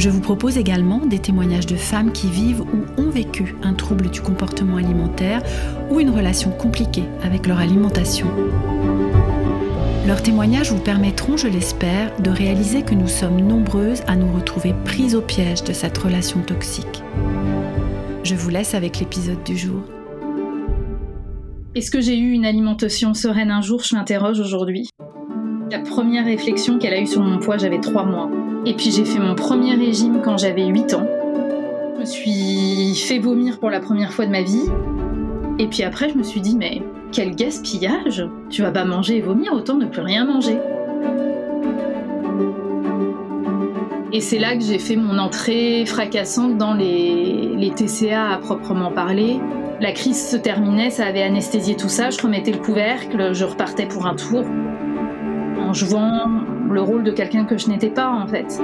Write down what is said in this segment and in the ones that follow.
Je vous propose également des témoignages de femmes qui vivent ou ont vécu un trouble du comportement alimentaire ou une relation compliquée avec leur alimentation. Leurs témoignages vous permettront, je l'espère, de réaliser que nous sommes nombreuses à nous retrouver prises au piège de cette relation toxique. Je vous laisse avec l'épisode du jour. Est-ce que j'ai eu une alimentation sereine un jour? Je m'interroge aujourd'hui. La première réflexion qu'elle a eue sur mon poids, j'avais 3 mois. Et puis j'ai fait mon premier régime quand j'avais 8 ans. Je me suis fait vomir pour la première fois de ma vie. Et puis après, je me suis dit, mais quel gaspillage Tu vas pas manger et vomir, autant ne plus rien manger. Et c'est là que j'ai fait mon entrée fracassante dans les, les, TCA à proprement parler. La crise se terminait, ça avait anesthésié tout ça, je remettais le couvercle, je repartais pour un tour en jouant le rôle de quelqu'un que je n'étais pas en fait.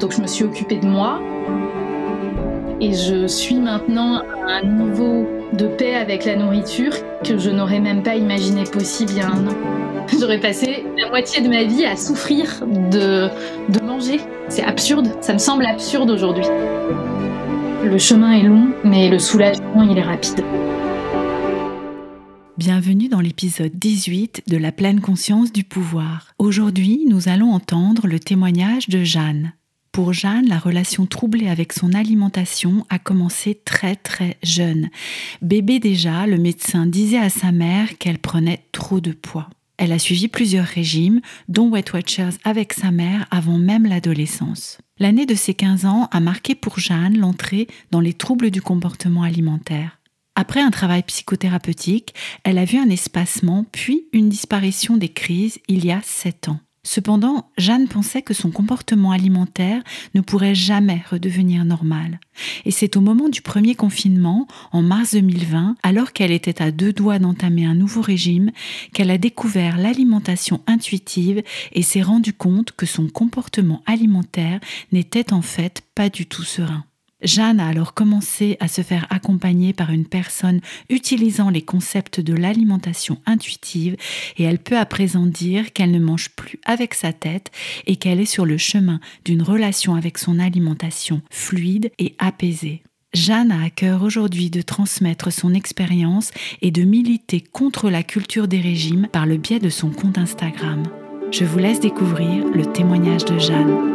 Donc je me suis occupée de moi et je suis maintenant à un niveau de paix avec la nourriture que je n'aurais même pas imaginé possible il y a un an. J'aurais passé la moitié de ma vie à souffrir de, de manger. C'est absurde, ça me semble absurde aujourd'hui. Le chemin est long, mais le soulagement, il est rapide. Bienvenue dans l'épisode 18 de la pleine conscience du pouvoir. Aujourd'hui, nous allons entendre le témoignage de Jeanne. Pour Jeanne, la relation troublée avec son alimentation a commencé très très jeune. Bébé déjà, le médecin disait à sa mère qu'elle prenait trop de poids. Elle a suivi plusieurs régimes, dont Weight Watchers avec sa mère avant même l'adolescence. L'année de ses 15 ans a marqué pour Jeanne l'entrée dans les troubles du comportement alimentaire. Après un travail psychothérapeutique, elle a vu un espacement puis une disparition des crises il y a sept ans. Cependant, Jeanne pensait que son comportement alimentaire ne pourrait jamais redevenir normal. Et c'est au moment du premier confinement, en mars 2020, alors qu'elle était à deux doigts d'entamer un nouveau régime, qu'elle a découvert l'alimentation intuitive et s'est rendue compte que son comportement alimentaire n'était en fait pas du tout serein. Jeanne a alors commencé à se faire accompagner par une personne utilisant les concepts de l'alimentation intuitive et elle peut à présent dire qu'elle ne mange plus avec sa tête et qu'elle est sur le chemin d'une relation avec son alimentation fluide et apaisée. Jeanne a à cœur aujourd'hui de transmettre son expérience et de militer contre la culture des régimes par le biais de son compte Instagram. Je vous laisse découvrir le témoignage de Jeanne.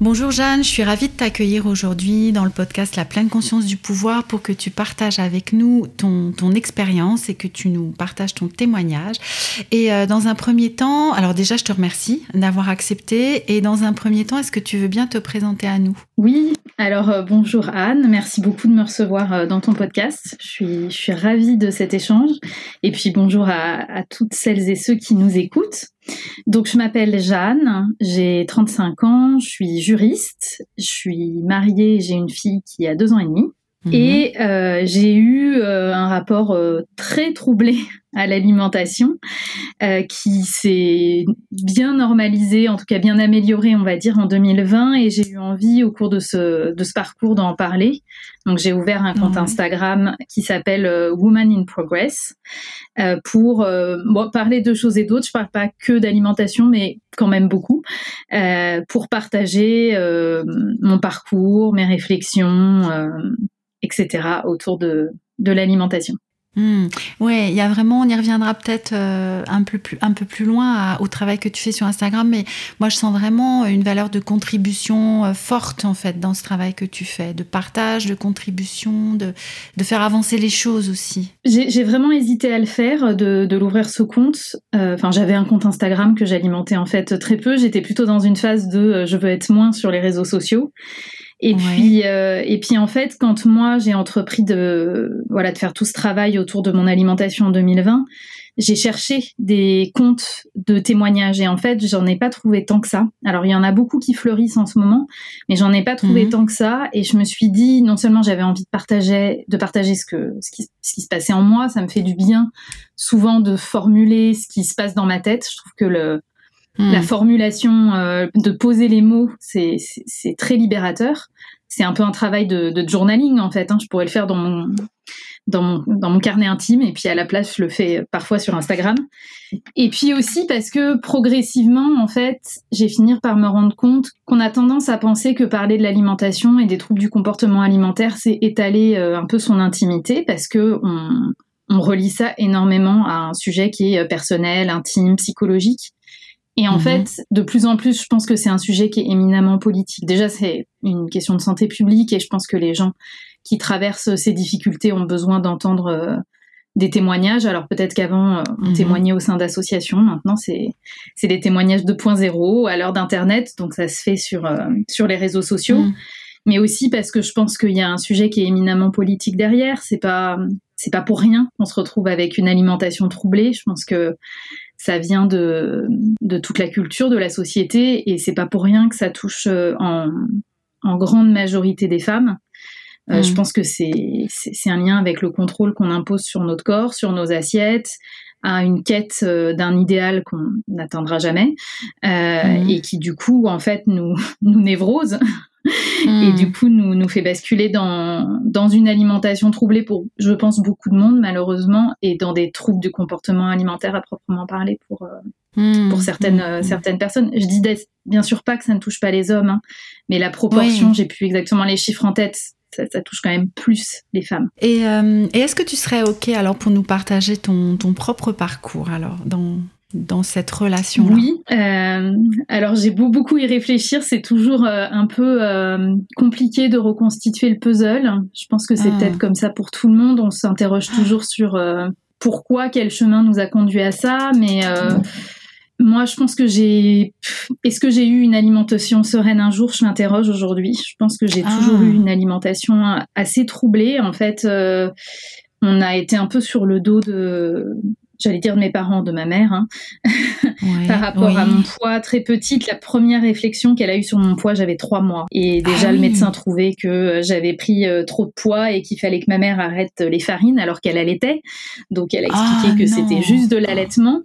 Bonjour Jeanne, je suis ravie de t'accueillir aujourd'hui dans le podcast La pleine conscience du pouvoir pour que tu partages avec nous ton, ton expérience et que tu nous partages ton témoignage. Et euh, dans un premier temps, alors déjà je te remercie d'avoir accepté et dans un premier temps, est-ce que tu veux bien te présenter à nous? Oui, alors euh, bonjour Anne, merci beaucoup de me recevoir euh, dans ton podcast. Je suis, je suis ravie de cet échange et puis bonjour à, à toutes celles et ceux qui nous écoutent. Donc, je m'appelle Jeanne, j'ai 35 ans, je suis juriste, je suis mariée, j'ai une fille qui a deux ans et demi. Mhm. Et euh, j'ai eu euh, un rapport euh, très troublé à l'alimentation euh, qui s'est bien normalisé, en tout cas bien amélioré, on va dire, en 2020. Et j'ai eu envie au cours de ce, de ce parcours d'en parler. Donc j'ai ouvert un compte Instagram qui s'appelle euh, Woman in Progress euh, pour bon, parler de choses et d'autres. Je parle pas que d'alimentation, mais quand même beaucoup, pour partager mon parcours, mes réflexions etc., autour de, de l'alimentation. Ouais, il y a vraiment, on y reviendra peut-être euh, un peu plus un peu plus loin au travail que tu fais sur Instagram, mais moi je sens vraiment une valeur de contribution euh, forte en fait dans ce travail que tu fais, de partage, de contribution, de, de faire avancer les choses aussi. J'ai vraiment hésité à le faire, de, de l'ouvrir ce compte. Euh, enfin, j'avais un compte Instagram que j'alimentais en fait très peu. J'étais plutôt dans une phase de je veux être moins sur les réseaux sociaux. Et puis, euh, et puis en fait, quand moi j'ai entrepris de voilà de faire tout ce travail autour de mon alimentation en 2020, j'ai cherché des comptes de témoignages. Et en fait, j'en ai pas trouvé tant que ça. Alors, il y en a beaucoup qui fleurissent en ce moment, mais j'en ai pas trouvé mhm. tant que ça. Et je me suis dit, non seulement j'avais envie de partager, de partager ce que, ce qui, ce qui se passait en moi, ça me fait du bien souvent de formuler ce qui se passe dans ma tête. Je trouve que le, mhm. la formulation, euh, de poser les mots, c'est très libérateur. C'est un peu un travail de, de journaling en fait. Hein. Je pourrais le faire dans mon, dans mon, dans mon carnet intime et puis à la place je le fais parfois sur Instagram. Et puis aussi parce que progressivement en fait j'ai fini par me rendre compte qu'on a tendance à penser que parler de l'alimentation et des troubles du comportement alimentaire c'est étaler euh, un peu son intimité parce que on, on relie ça énormément à un sujet qui est personnel, intime, psychologique. Et en mhm. fait, de plus en plus, je pense que c'est un sujet qui est éminemment politique. Déjà, c'est une question de santé publique et je pense que les gens qui traversent ces difficultés ont besoin d'entendre euh, des témoignages. Alors peut-être qu'avant, euh, on mhm. témoignait au sein d'associations. Maintenant, c'est des témoignages 2.0 à l'heure d'Internet. Donc ça se fait sur, euh, sur les réseaux sociaux. Mhm. Mais aussi parce que je pense qu'il y a un sujet qui est éminemment politique derrière. C'est pas c'est pas pour rien qu'on se retrouve avec une alimentation troublée. Je pense que ça vient de, de toute la culture de la société et c'est pas pour rien que ça touche en, en grande majorité des femmes. Euh, je mm. pense que c'est un lien avec le contrôle qu'on impose sur notre corps, sur nos assiettes, à une quête euh, d'un idéal qu'on n'atteindra jamais euh, mm. et qui du coup en fait nous nous névrose. Et du coup nous nous fait basculer dans dans une alimentation troublée pour je pense beaucoup de monde malheureusement et dans des troubles du comportement alimentaire à proprement parler pour pour certaines certaines personnes. Je dis bien sûr pas que ça ne touche pas les hommes, hein, mais la proportion, j'ai plus exactement les chiffres en tête, ça, touche quand même plus les femmes. Euh, et, est-ce que tu serais OK alors pour nous partager ton, ton propre parcours alors dans, dans cette relation-là? Oui, euh, alors j'ai beau beaucoup y réfléchir, c'est toujours euh, un peu compliqué de reconstituer le puzzle. Je pense que c'est ah. peut-être comme ça pour tout le monde, on s'interroge toujours sur pourquoi, quel chemin nous a conduit à ça, mais moi, je pense que j'ai. Est-ce que j'ai eu une alimentation sereine un jour? Je m'interroge aujourd'hui. Je pense que j'ai toujours eu ah. une alimentation assez troublée. En fait, euh, on a été un peu sur le dos de. J'allais dire de mes parents, de ma mère, hein. par rapport à mon poids très petite. La première réflexion qu'elle a eue sur mon poids, j'avais trois mois. Et déjà, ah le médecin trouvait que j'avais pris euh, trop de poids et qu'il fallait que ma mère arrête les farines alors qu'elle allaitait. Donc, elle a expliqué que c'était juste de l'allaitement.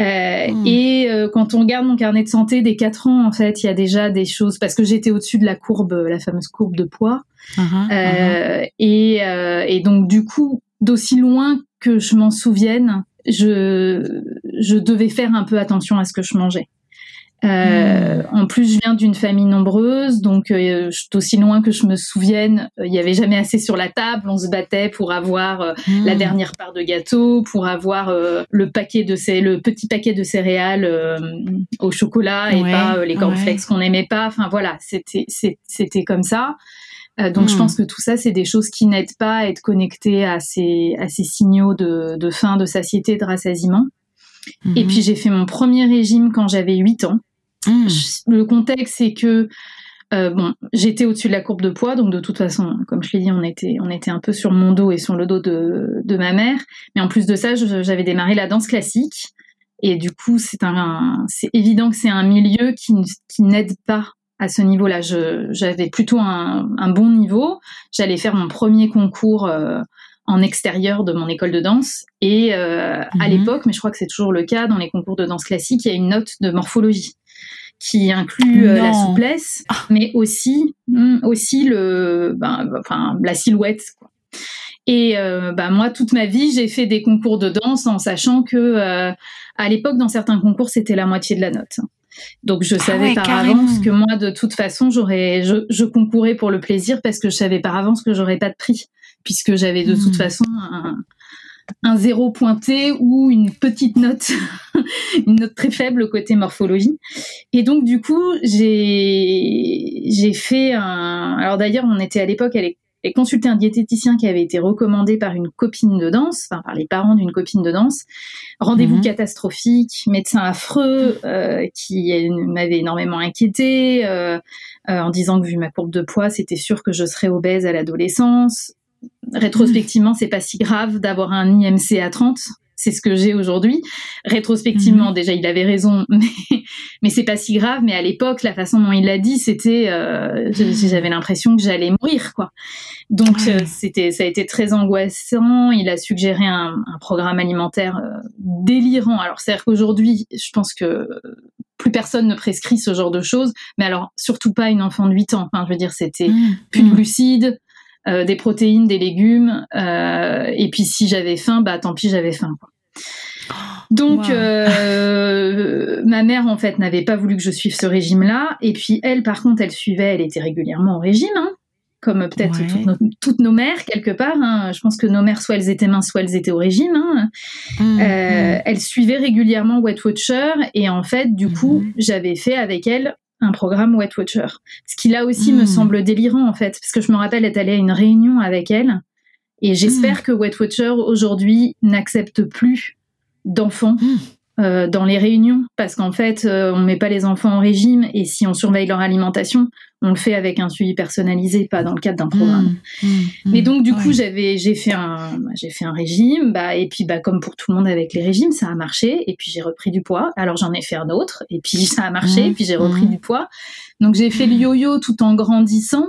Euh, hmm. Et euh, quand on regarde mon carnet de santé des 4 ans, en fait, il y a déjà des choses parce que j'étais au-dessus de la courbe, la fameuse courbe de poids. Uh-huh, euh, uh-huh. Et, et, donc du coup, d'aussi loin que je m'en souvienne, je, je devais faire un peu attention à ce que je mangeais. Euh, En plus, je viens d'une famille nombreuse, donc euh, aussi loin que je me souvienne, euh, il n'y avait jamais assez sur la table. On se battait pour avoir euh, la hmm. dernière part de gâteau, pour avoir le paquet de ces, le petit paquet de céréales au chocolat et pas les cornflakes qu'on n'aimait pas. Enfin voilà, c'était c'était comme ça. donc je hmm. pense que tout ça, c'est des choses qui n'aident pas à être connectées à ces, à ces signaux de, de faim, de satiété, de rassasiement. Et hmm. puis j'ai fait mon premier régime quand j'avais 8 ans. Hmm. Le contexte, c'est que euh, bon, j'étais au-dessus de la courbe de poids, donc de toute façon, comme je l'ai dit, on était, on était un peu sur mon dos et sur le dos de, de ma mère. Mais en plus de ça, j'avais démarré la danse classique. Et du coup, c'est un, c'est évident que c'est un milieu qui, qui n'aide pas à ce niveau-là. J'avais plutôt un, un, bon niveau. J'allais faire mon premier concours euh, en extérieur de mon école de danse. Et euh, à mhm. l'époque, mais je crois que c'est toujours le cas dans les concours de danse classique, il y a une note de morphologie qui inclut euh, la souplesse, ah. mais aussi hmm, aussi le, ben, enfin la silhouette. Quoi. Et euh, bah, moi, toute ma vie, j'ai fait des concours de danse en sachant que euh, à l'époque, dans certains concours, c'était la moitié de la note. Donc je ah savais par avance que moi, de toute façon, j'aurais, je, je, concourais pour le plaisir parce que je savais par avance que j'aurais pas de prix, puisque j'avais de toute hmm. façon un, un zéro pointé ou une petite note, une note très faible côté morphologie. Et donc du coup, j'ai j'ai fait un. Alors d'ailleurs, on était à l'époque allé consulter un diététicien qui avait été recommandé par une copine de danse, enfin par les parents d'une copine de danse. Rendez-vous mhm. catastrophique, médecin affreux euh, qui m'avait énormément inquiété euh, euh, en disant que vu ma courbe de poids, c'était sûr que je serais obèse à l'adolescence rétrospectivement, c'est pas si grave d'avoir un IMC à 30. c'est ce que j'ai aujourd'hui. Rétrospectivement, mhm. déjà, il avait raison, mais, mais c'est pas si grave. Mais à l'époque, la façon dont il l'a dit, c'était, euh, j'avais l'impression que j'allais mourir, quoi. Donc, euh, c'était, ça a été très angoissant. Il a suggéré un, programme alimentaire euh, délirant. Alors, c'est-à-dire qu'aujourd'hui, je pense que plus personne ne prescrit ce genre de choses. Mais alors, surtout pas une enfant de 8 ans. Enfin, je veux dire, c'était mmh. plus de mmh. glucides, euh, des protéines, des légumes. Euh, et puis si j'avais faim, bah tant pis, j'avais faim. Donc euh, ma mère en fait n'avait pas voulu que je suive ce régime-là. Et puis elle, par contre, elle suivait, elle était régulièrement au régime. Hein, comme peut-être toutes, nos mères quelque part. Hein. Je pense que nos mères, soit elles étaient minces, soit elles étaient au régime. Hein. Mmh, mmh. Elle suivait régulièrement Weight Watcher et en fait, du coup, mmh. j'avais fait avec elle un programme Weight Watcher. Ce qui là aussi me hmm. semble délirant en fait, parce que je me rappelle être allée à une réunion avec elle, et j'espère hmm. que Weight Watcher aujourd'hui n'accepte plus d'enfants hmm. Euh, dans les réunions, parce qu'en fait, euh, on met pas les enfants en régime et si on surveille leur alimentation, on le fait avec un suivi personnalisé, pas dans le cadre d'un programme. Mmh, mmh, mmh. Mais donc du coup, j'avais, j'ai fait un, j'ai fait un régime, bah et puis bah comme pour tout le monde avec les régimes, ça a marché et puis j'ai repris du poids. Alors j'en ai fait un autre et puis ça a marché et puis j'ai repris du poids. Donc j'ai fait le yo-yo tout en grandissant.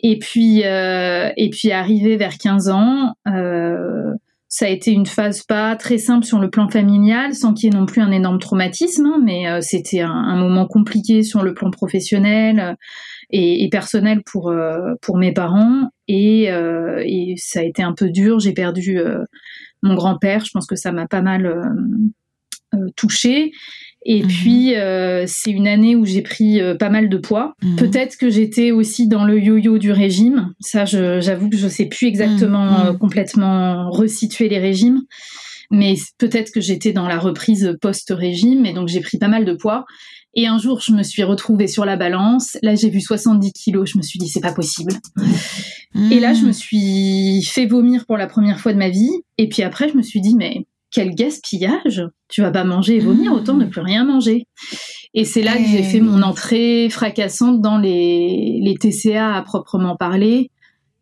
Et puis, euh, et puis arrivé vers 15 ans, ça a été une phase pas très simple sur le plan familial, sans qu'il y ait non plus un énorme traumatisme, hein, mais euh, c'était un, moment compliqué sur le plan professionnel euh, et, personnel pour euh, pour mes parents, et, et, ça a été un peu dur. J'ai perdu mon grand-père, je pense que ça m'a pas mal touchée. Et mhm. puis, euh, c'est une année où j'ai pris euh, pas mal de poids. Mhm. Peut-être que j'étais aussi dans le yo-yo du régime. Ça, j'avoue que je sais plus exactement mhm. euh, complètement resituer les régimes. Mais peut-être que j'étais dans la reprise post-régime. Et donc, j'ai pris pas mal de poids. Et un jour, je me suis retrouvée sur la balance. Là, j'ai vu 70 kilos. Je me suis dit, c'est pas possible. Et là, je me suis fait vomir pour la première fois de ma vie. Et puis après, je me suis dit, mais quel gaspillage Tu vas pas manger et vomir, mmh. autant ne plus rien manger. Et c'est là que j'ai fait mon entrée fracassante dans les, les TCA à proprement parler.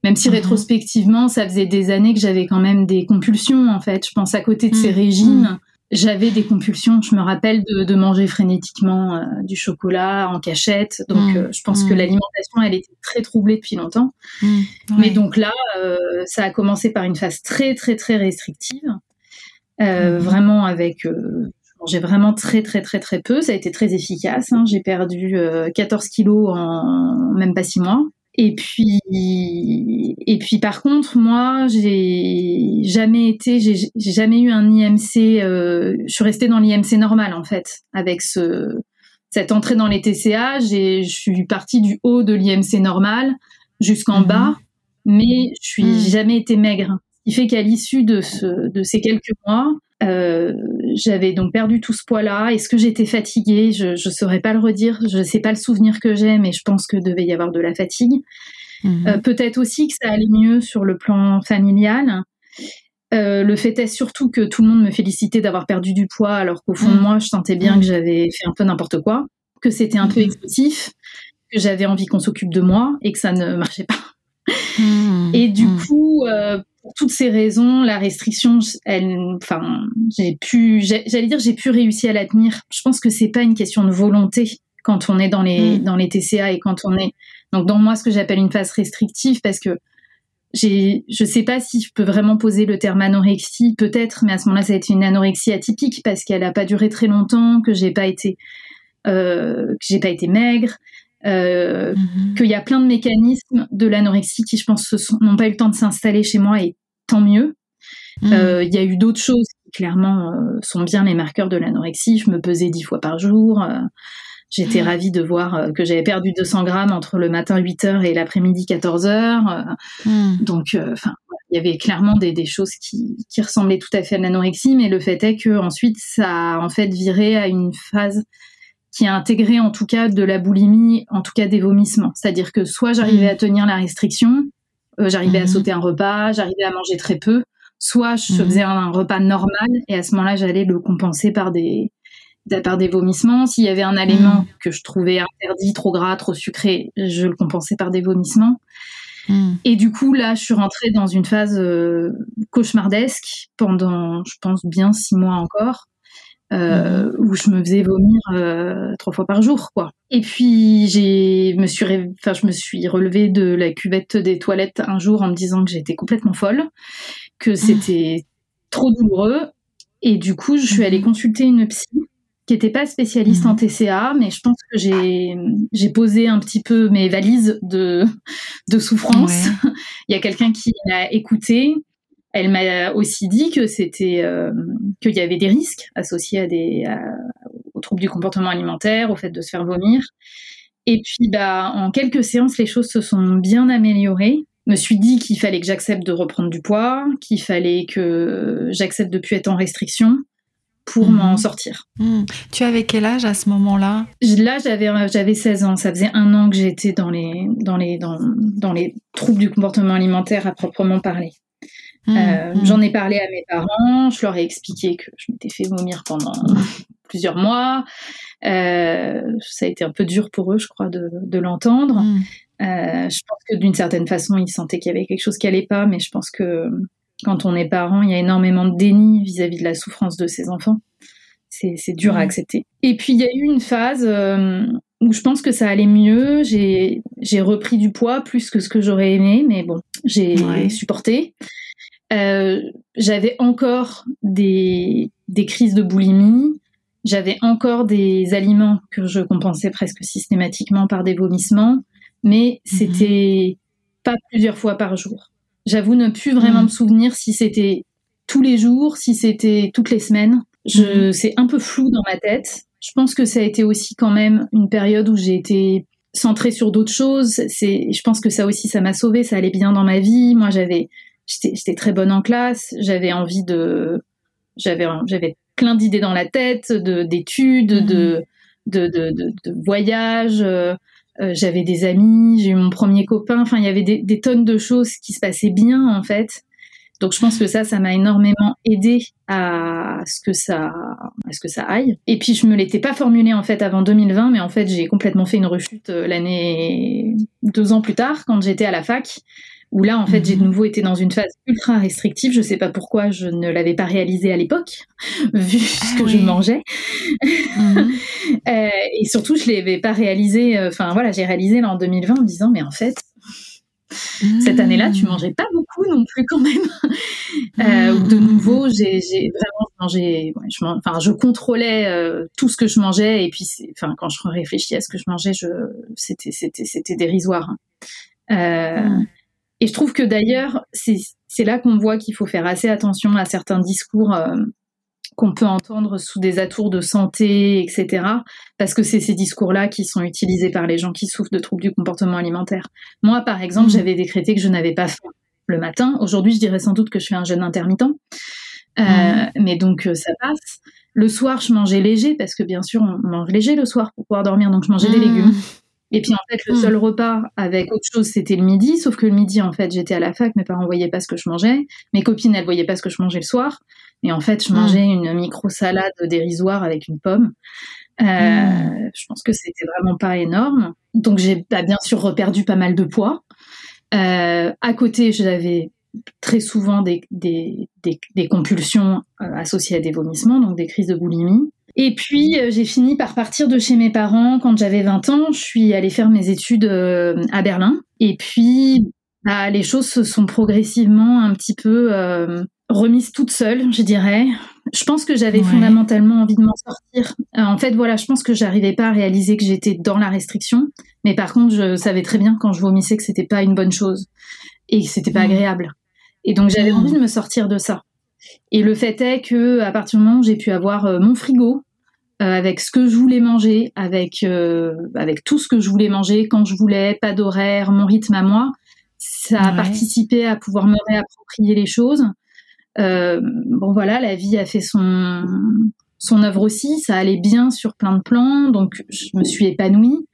Même si mmh. rétrospectivement, ça faisait des années que j'avais quand même des compulsions, en fait. Je pense à côté de ces mmh. régimes, j'avais des compulsions. Je me rappelle de, manger frénétiquement euh, du chocolat en cachette. Donc, euh, je pense que l'alimentation, elle était très troublée depuis longtemps. Mais donc là, euh, ça a commencé par une phase très, très, très restrictive. Euh, mhm. vraiment avec euh, j'ai vraiment très très très très peu. Ça a été très efficace. Hein. J'ai perdu 14 euh, kilos en même pas six mois. Et puis et puis par contre moi j'ai jamais été j'ai jamais eu un IMC. je suis restée dans l'IMC normal en fait avec ce cette entrée dans les TCA. Je suis partie du haut de l'IMC normal jusqu'en mhm. bas, mais je suis mhm. jamais été maigre qui fait qu'à l'issue de, de ces quelques mois, euh, j'avais donc perdu tout ce poids-là. Est-ce que j'étais fatiguée? Je ne saurais pas le redire. Je ne sais pas le souvenir que j'ai, mais je pense que devait y avoir de la fatigue. Mhm. Euh, peut-être aussi que ça allait mieux sur le plan familial. Euh, le fait est surtout que tout le monde me félicitait d'avoir perdu du poids, alors qu'au fond de mhm. moi, je sentais bien que j'avais fait un peu n'importe quoi, que c'était un peu mhm. explosif, que j'avais envie qu'on s'occupe de moi et que ça ne marchait pas. Et du coup, pour toutes ces raisons, la restriction, elle, enfin, j'ai pu, j'allais dire, j'ai pu réussir à la tenir. Je pense que c'est pas une question de volonté quand on est dans les mm. dans les TCA et quand on est donc dans moi ce que j'appelle une phase restrictive parce que j'ai, je sais pas si je peux vraiment poser le terme anorexie, peut-être, mais à ce moment-là, ça a été une anorexie atypique parce qu'elle a pas duré très longtemps, que j'ai pas été, euh, que j'ai pas été maigre, euh, mhm. qu'il y a plein de mécanismes de l'anorexie qui, je pense, n'ont pas eu le temps de s'installer chez moi et tant mieux. Mhm. Euh, il y a eu d'autres choses qui, clairement, euh, sont bien les marqueurs de l'anorexie. Je me pesais dix fois par jour. J'étais mhm. ravie de voir que j'avais perdu 200 grammes entre le matin 8 h et l'après-midi 14 h Donc, enfin, il y avait clairement des, des choses qui, qui, ressemblaient tout à fait à l'anorexie, mais le fait est que ensuite ça a en fait viré à une phase qui a intégré en tout cas de la boulimie, en tout cas des vomissements. C'est-à-dire que soit j'arrivais mm. à tenir la restriction, euh, j'arrivais à mm-hmm. sauter un repas, j'arrivais à manger très peu, soit je mm-hmm. faisais un, repas normal et à ce moment-là j'allais le compenser par des par des vomissements. S'il y avait un aliment mm. que je trouvais interdit, trop gras, trop sucré, je le compensais par des vomissements. Et du coup, là, je suis rentrée dans une phase euh, cauchemardesque pendant, je pense, bien six mois encore. Euh, où je me faisais vomir euh, trois fois par jour, quoi. Et puis j'ai me suis, enfin je me suis relevée de la cuvette des toilettes un jour en me disant que j'étais complètement folle, que hmm. c'était trop douloureux. Et du coup, je suis allée consulter une psy qui n'était pas spécialiste en mhm. TCA, mais je pense que j'ai posé un petit peu mes valises de, de souffrance. Il y a quelqu'un qui m'a écouté. Elle m'a aussi dit que c'était euh, qu'il y avait des risques associés à des aux troubles du comportement alimentaire, au fait de se faire vomir. Et puis bah en quelques séances, les choses se sont bien améliorées. Je me suis dit qu'il fallait que j'accepte de reprendre du poids, qu'il fallait que j'accepte de plus être en restriction pour m'en mhm. sortir. Mhm. Tu avais quel âge à ce moment-là? Là, j'avais j'avais 16 ans. Ça faisait un an que j'étais dans les dans les dans, dans, les troubles du comportement alimentaire à proprement parler. Mhm. Euh, j'en ai parlé à mes parents. Je leur ai expliqué que je m'étais fait vomir pendant plusieurs mois. Euh, ça a été un peu dur pour eux, je crois, de, de l'entendre. Euh, je pense que d'une certaine façon, ils sentaient qu'il y avait quelque chose qui allait pas, mais je pense que quand on est parent, il y a énormément de déni vis-à-vis de la souffrance de ses enfants. C'est dur à accepter. Et puis il y a eu une phase où je pense que ça allait mieux. J'ai repris du poids plus que ce que j'aurais aimé, mais bon, j'ai supporté. Euh, j'avais encore des, des crises de boulimie. J'avais encore des aliments que je compensais presque systématiquement par des vomissements, mais mhm. c'était pas plusieurs fois par jour. J'avoue ne plus vraiment mm. me souvenir si c'était tous les jours, si c'était toutes les semaines. Je, mm. c'est un peu flou dans ma tête. Je pense que ça a été aussi quand même une période où j'ai été centrée sur d'autres choses. C'est, je pense que ça aussi, ça m'a sauvée. Ça allait bien dans ma vie. Moi, j'avais, j'étais, j'étais très bonne en classe. J'avais envie de, j'avais, j'avais plein d'idées dans la tête, de, d'études, mm. de, de, de, de, de voyages. Euh, euh, j'avais des amis, j'ai eu mon premier copain. Enfin, il y avait des, tonnes de choses qui se passaient bien en fait. Donc je pense que ça, ça m'a énormément aidé à ce que ça, à ce que ça aille. Et puis je me l'étais pas formulé en fait avant 2020, mais en fait j'ai complètement fait une rechute euh, l'année deux ans plus tard quand j'étais à la fac où là, en fait, j'ai de mhm. nouveau été dans une phase ultra restrictive. Je sais pas pourquoi je ne l'avais pas réalisé à l'époque, vu ah ce que je mangeais. Mhm. euh, et surtout, je l'avais pas réalisé. Euh, enfin, voilà, j'ai réalisé là en 2020 en me disant, mais en fait, cette année-là, tu mhm. mangeais pas beaucoup non plus quand même. euh, de nouveau, j'ai vraiment mangé. Ouais, je, enfin, je contrôlais tout ce que je mangeais et puis, enfin, quand je réfléchis à ce que je mangeais, je, c'était, c'était, c'était dérisoire. Hein. Et je trouve que d'ailleurs, c'est là qu'on voit qu'il faut faire assez attention à certains discours euh, qu'on peut entendre sous des atours de santé, etc. Parce que c'est ces discours-là qui sont utilisés par les gens qui souffrent de troubles du comportement alimentaire. Moi, par exemple, mmh. j'avais décrété que je n'avais pas faim le matin. Aujourd'hui, je dirais sans doute que je fais un jeûne intermittent. Euh, mmh. Mais donc, euh, ça passe. Le soir, je mangeais léger parce que bien sûr, on mange léger le soir pour pouvoir dormir, donc je mangeais des mmh. légumes. Et puis en fait, le hmm. seul repas avec autre chose, c'était le midi. Sauf que le midi, en fait, j'étais à la fac, mes parents voyaient pas ce que je mangeais. Mes copines, elles voyaient pas ce que je mangeais le soir. Et en fait, je hmm. mangeais une micro-salade dérisoire avec une pomme. Euh, hmm. Je pense que c'était vraiment pas énorme. Donc j'ai bah, bien sûr reperdu pas mal de poids. Euh, à côté, j'avais très souvent des, des, des, des compulsions euh, associées à des vomissements, donc des crises de boulimie. Et puis, euh, j'ai fini par partir de chez mes parents quand j'avais 20 ans. Je suis allée faire mes études euh, à Berlin. Et puis, bah, les choses se sont progressivement un petit peu euh, remises toutes seules, je dirais. Je pense que j'avais fondamentalement envie de m'en sortir. en fait, voilà, je pense que j'arrivais pas à réaliser que j'étais dans la restriction. Mais par contre, je savais très bien quand je vomissais que c'était pas une bonne chose et que c'était pas mmh. agréable. Et donc, j'avais mmh. envie de me sortir de ça. Et le fait est que à partir du moment où j'ai pu avoir euh, mon frigo avec ce que je voulais manger, avec euh, avec tout ce que je voulais manger quand je voulais, pas d'horaire, mon rythme à moi, ça a participé à pouvoir me réapproprier les choses. bon voilà, la vie a fait son son œuvre aussi, ça allait bien sur plein de plans, donc je me suis épanouie.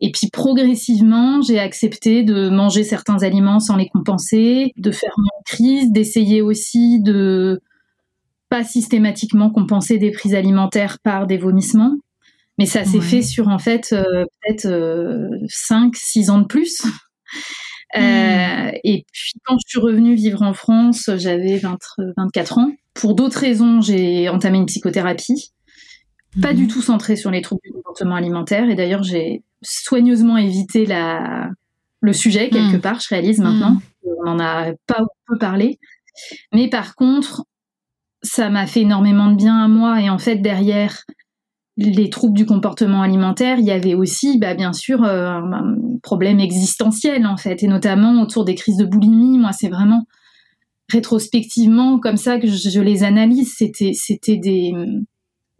Et puis progressivement, j'ai accepté de manger certains aliments sans les compenser, de faire une crise, d'essayer aussi de pas systématiquement compenser des prises alimentaires par des vomissements. Mais ça s'est fait sur en fait euh, peut-être 5, euh, 6 ans de plus. Euh, et puis quand je suis revenue vivre en France, j'avais 24 ans. Pour d'autres raisons, j'ai entamé une psychothérapie, pas du tout centrée sur les troubles du comportement alimentaire. Et d'ailleurs, j'ai soigneusement évité la, le sujet quelque part. Je réalise maintenant, on n'en a pas peu parlé. Mais par contre, ça m'a fait énormément de bien à moi. Et en fait, derrière les troubles du comportement alimentaire, il y avait aussi, bah, bien sûr, euh, un problème existentiel, en fait, et notamment autour des crises de boulimie. Moi, c'est vraiment rétrospectivement comme ça que je, les analyse. C'était, c'était des,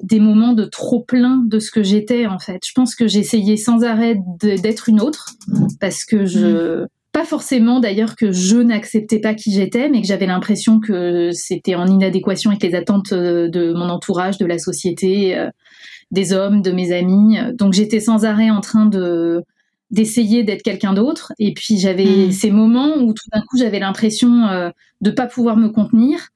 des moments de trop plein de ce que j'étais, en fait. Je pense que j'essayais sans arrêt d'être une autre, parce que je, mmh. Pas forcément d'ailleurs que je n'acceptais pas qui j'étais, mais que j'avais l'impression que c'était en inadéquation avec les attentes euh, de mon entourage, de la société, euh, des hommes, de mes amis. Donc j'étais sans arrêt en train de d'essayer d'être quelqu'un d'autre. Et puis j'avais mmh. ces moments où tout d'un coup j'avais l'impression euh, de pas pouvoir me contenir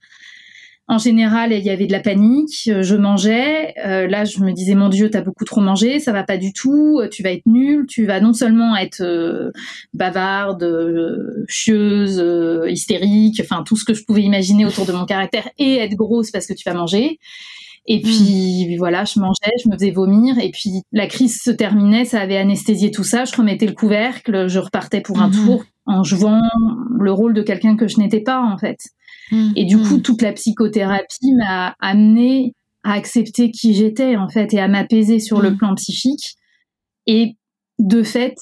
en général, il y avait de la panique, euh, je mangeais. Euh, là, je me disais, mon Dieu, t'as beaucoup trop mangé, ça va pas du tout, euh, tu vas être nulle, tu vas non seulement être bavarde, chieuse, hystérique, enfin tout ce que je pouvais imaginer autour de mon caractère, et être grosse parce que tu vas manger. Et hmm. puis voilà, je mangeais, je me faisais vomir, et puis la crise se terminait, ça avait anesthésié tout ça, je remettais le couvercle, je repartais pour un hmm. tour en jouant le rôle de quelqu'un que je n'étais pas en fait. Mm. Et du coup, mm. toute la psychothérapie m'a amené à accepter qui j'étais, en fait, et à m'apaiser sur le mm. plan psychique. Et de fait,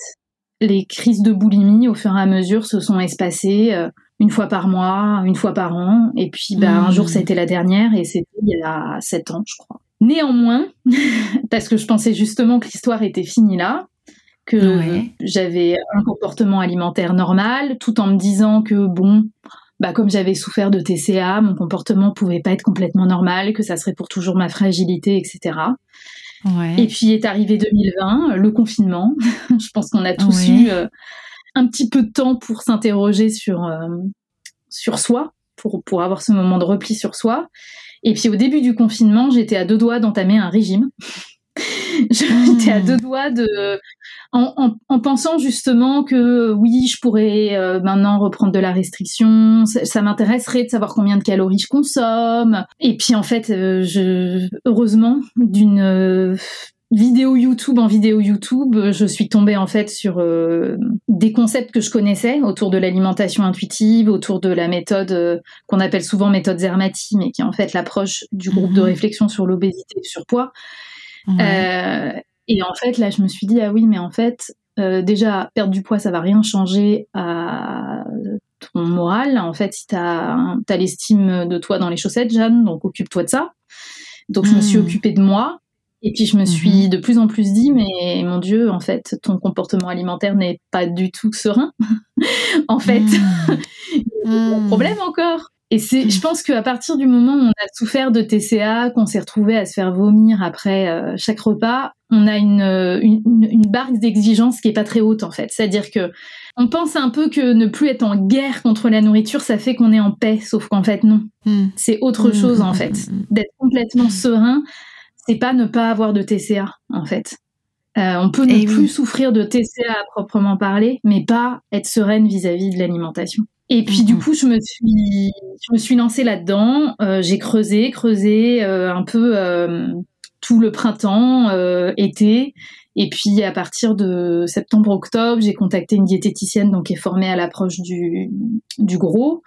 les crises de boulimie, au fur et à mesure, se sont espacées euh, une fois par mois, une fois par an. Et puis, bah, un jour, ça a été la dernière, et c'était il y a sept ans, je crois. Néanmoins, parce que je pensais justement que l'histoire était finie là, que j'avais un comportement alimentaire normal, tout en me disant que, bon, bah, comme j'avais souffert de TCA, mon comportement pouvait pas être complètement normal, que ça serait pour toujours ma fragilité, etc. Et puis est arrivé 2020, le confinement. Je pense qu'on a tous eu euh, un petit peu de temps pour s'interroger sur, euh, sur soi, pour, pour avoir ce moment de repli sur soi. Et puis au début du confinement, j'étais à deux doigts d'entamer un régime. J'étais à hmm. deux doigts de, en, pensant justement que oui, je pourrais euh, maintenant reprendre de la restriction. Ça, m'intéresserait de savoir combien de calories je consomme. Et puis en fait, euh, je, heureusement, d'une euh, vidéo YouTube en vidéo YouTube, je suis tombée en fait sur des concepts que je connaissais autour de l'alimentation intuitive, autour de la méthode qu'on appelle souvent méthode Zermati, mais qui est en fait l'approche du groupe de mhm. réflexion sur l'obésité et le surpoids. Euh, et en fait, là, je me suis dit, ah oui, mais en fait, euh, déjà, perdre du poids, ça va rien changer à ton moral. En fait, si tu as, l'estime de toi dans les chaussettes, Jeanne, donc occupe-toi de ça. Donc, je me suis hmm. occupée de moi. Et puis, je me suis mhm. de plus en plus dit, mais mon Dieu, en fait, ton comportement alimentaire n'est pas du tout serein. en fait, hmm. il y a un problème encore. Et c'est, je pense qu'à partir du moment où on a souffert de TCA, qu'on s'est retrouvé à se faire vomir après euh, chaque repas, on a une, une, une barre d'exigence qui est pas très haute en fait. C'est-à-dire que on pense un peu que ne plus être en guerre contre la nourriture, ça fait qu'on est en paix, sauf qu'en fait non. Mm. C'est autre mm, chose en fait. D'être complètement serein, c'est pas ne pas avoir de TCA en fait. Euh, on peut ne plus souffrir de TCA à proprement parler, mais pas être sereine vis-à-vis -vis de l'alimentation. Et puis du mhm. coup, je me suis, je me suis lancée là-dedans. Euh, j'ai creusé, creusé euh, un peu euh, tout le printemps, été. Et puis à partir de septembre-octobre, j'ai contacté une diététicienne donc qui est formée à l'approche du, du gros.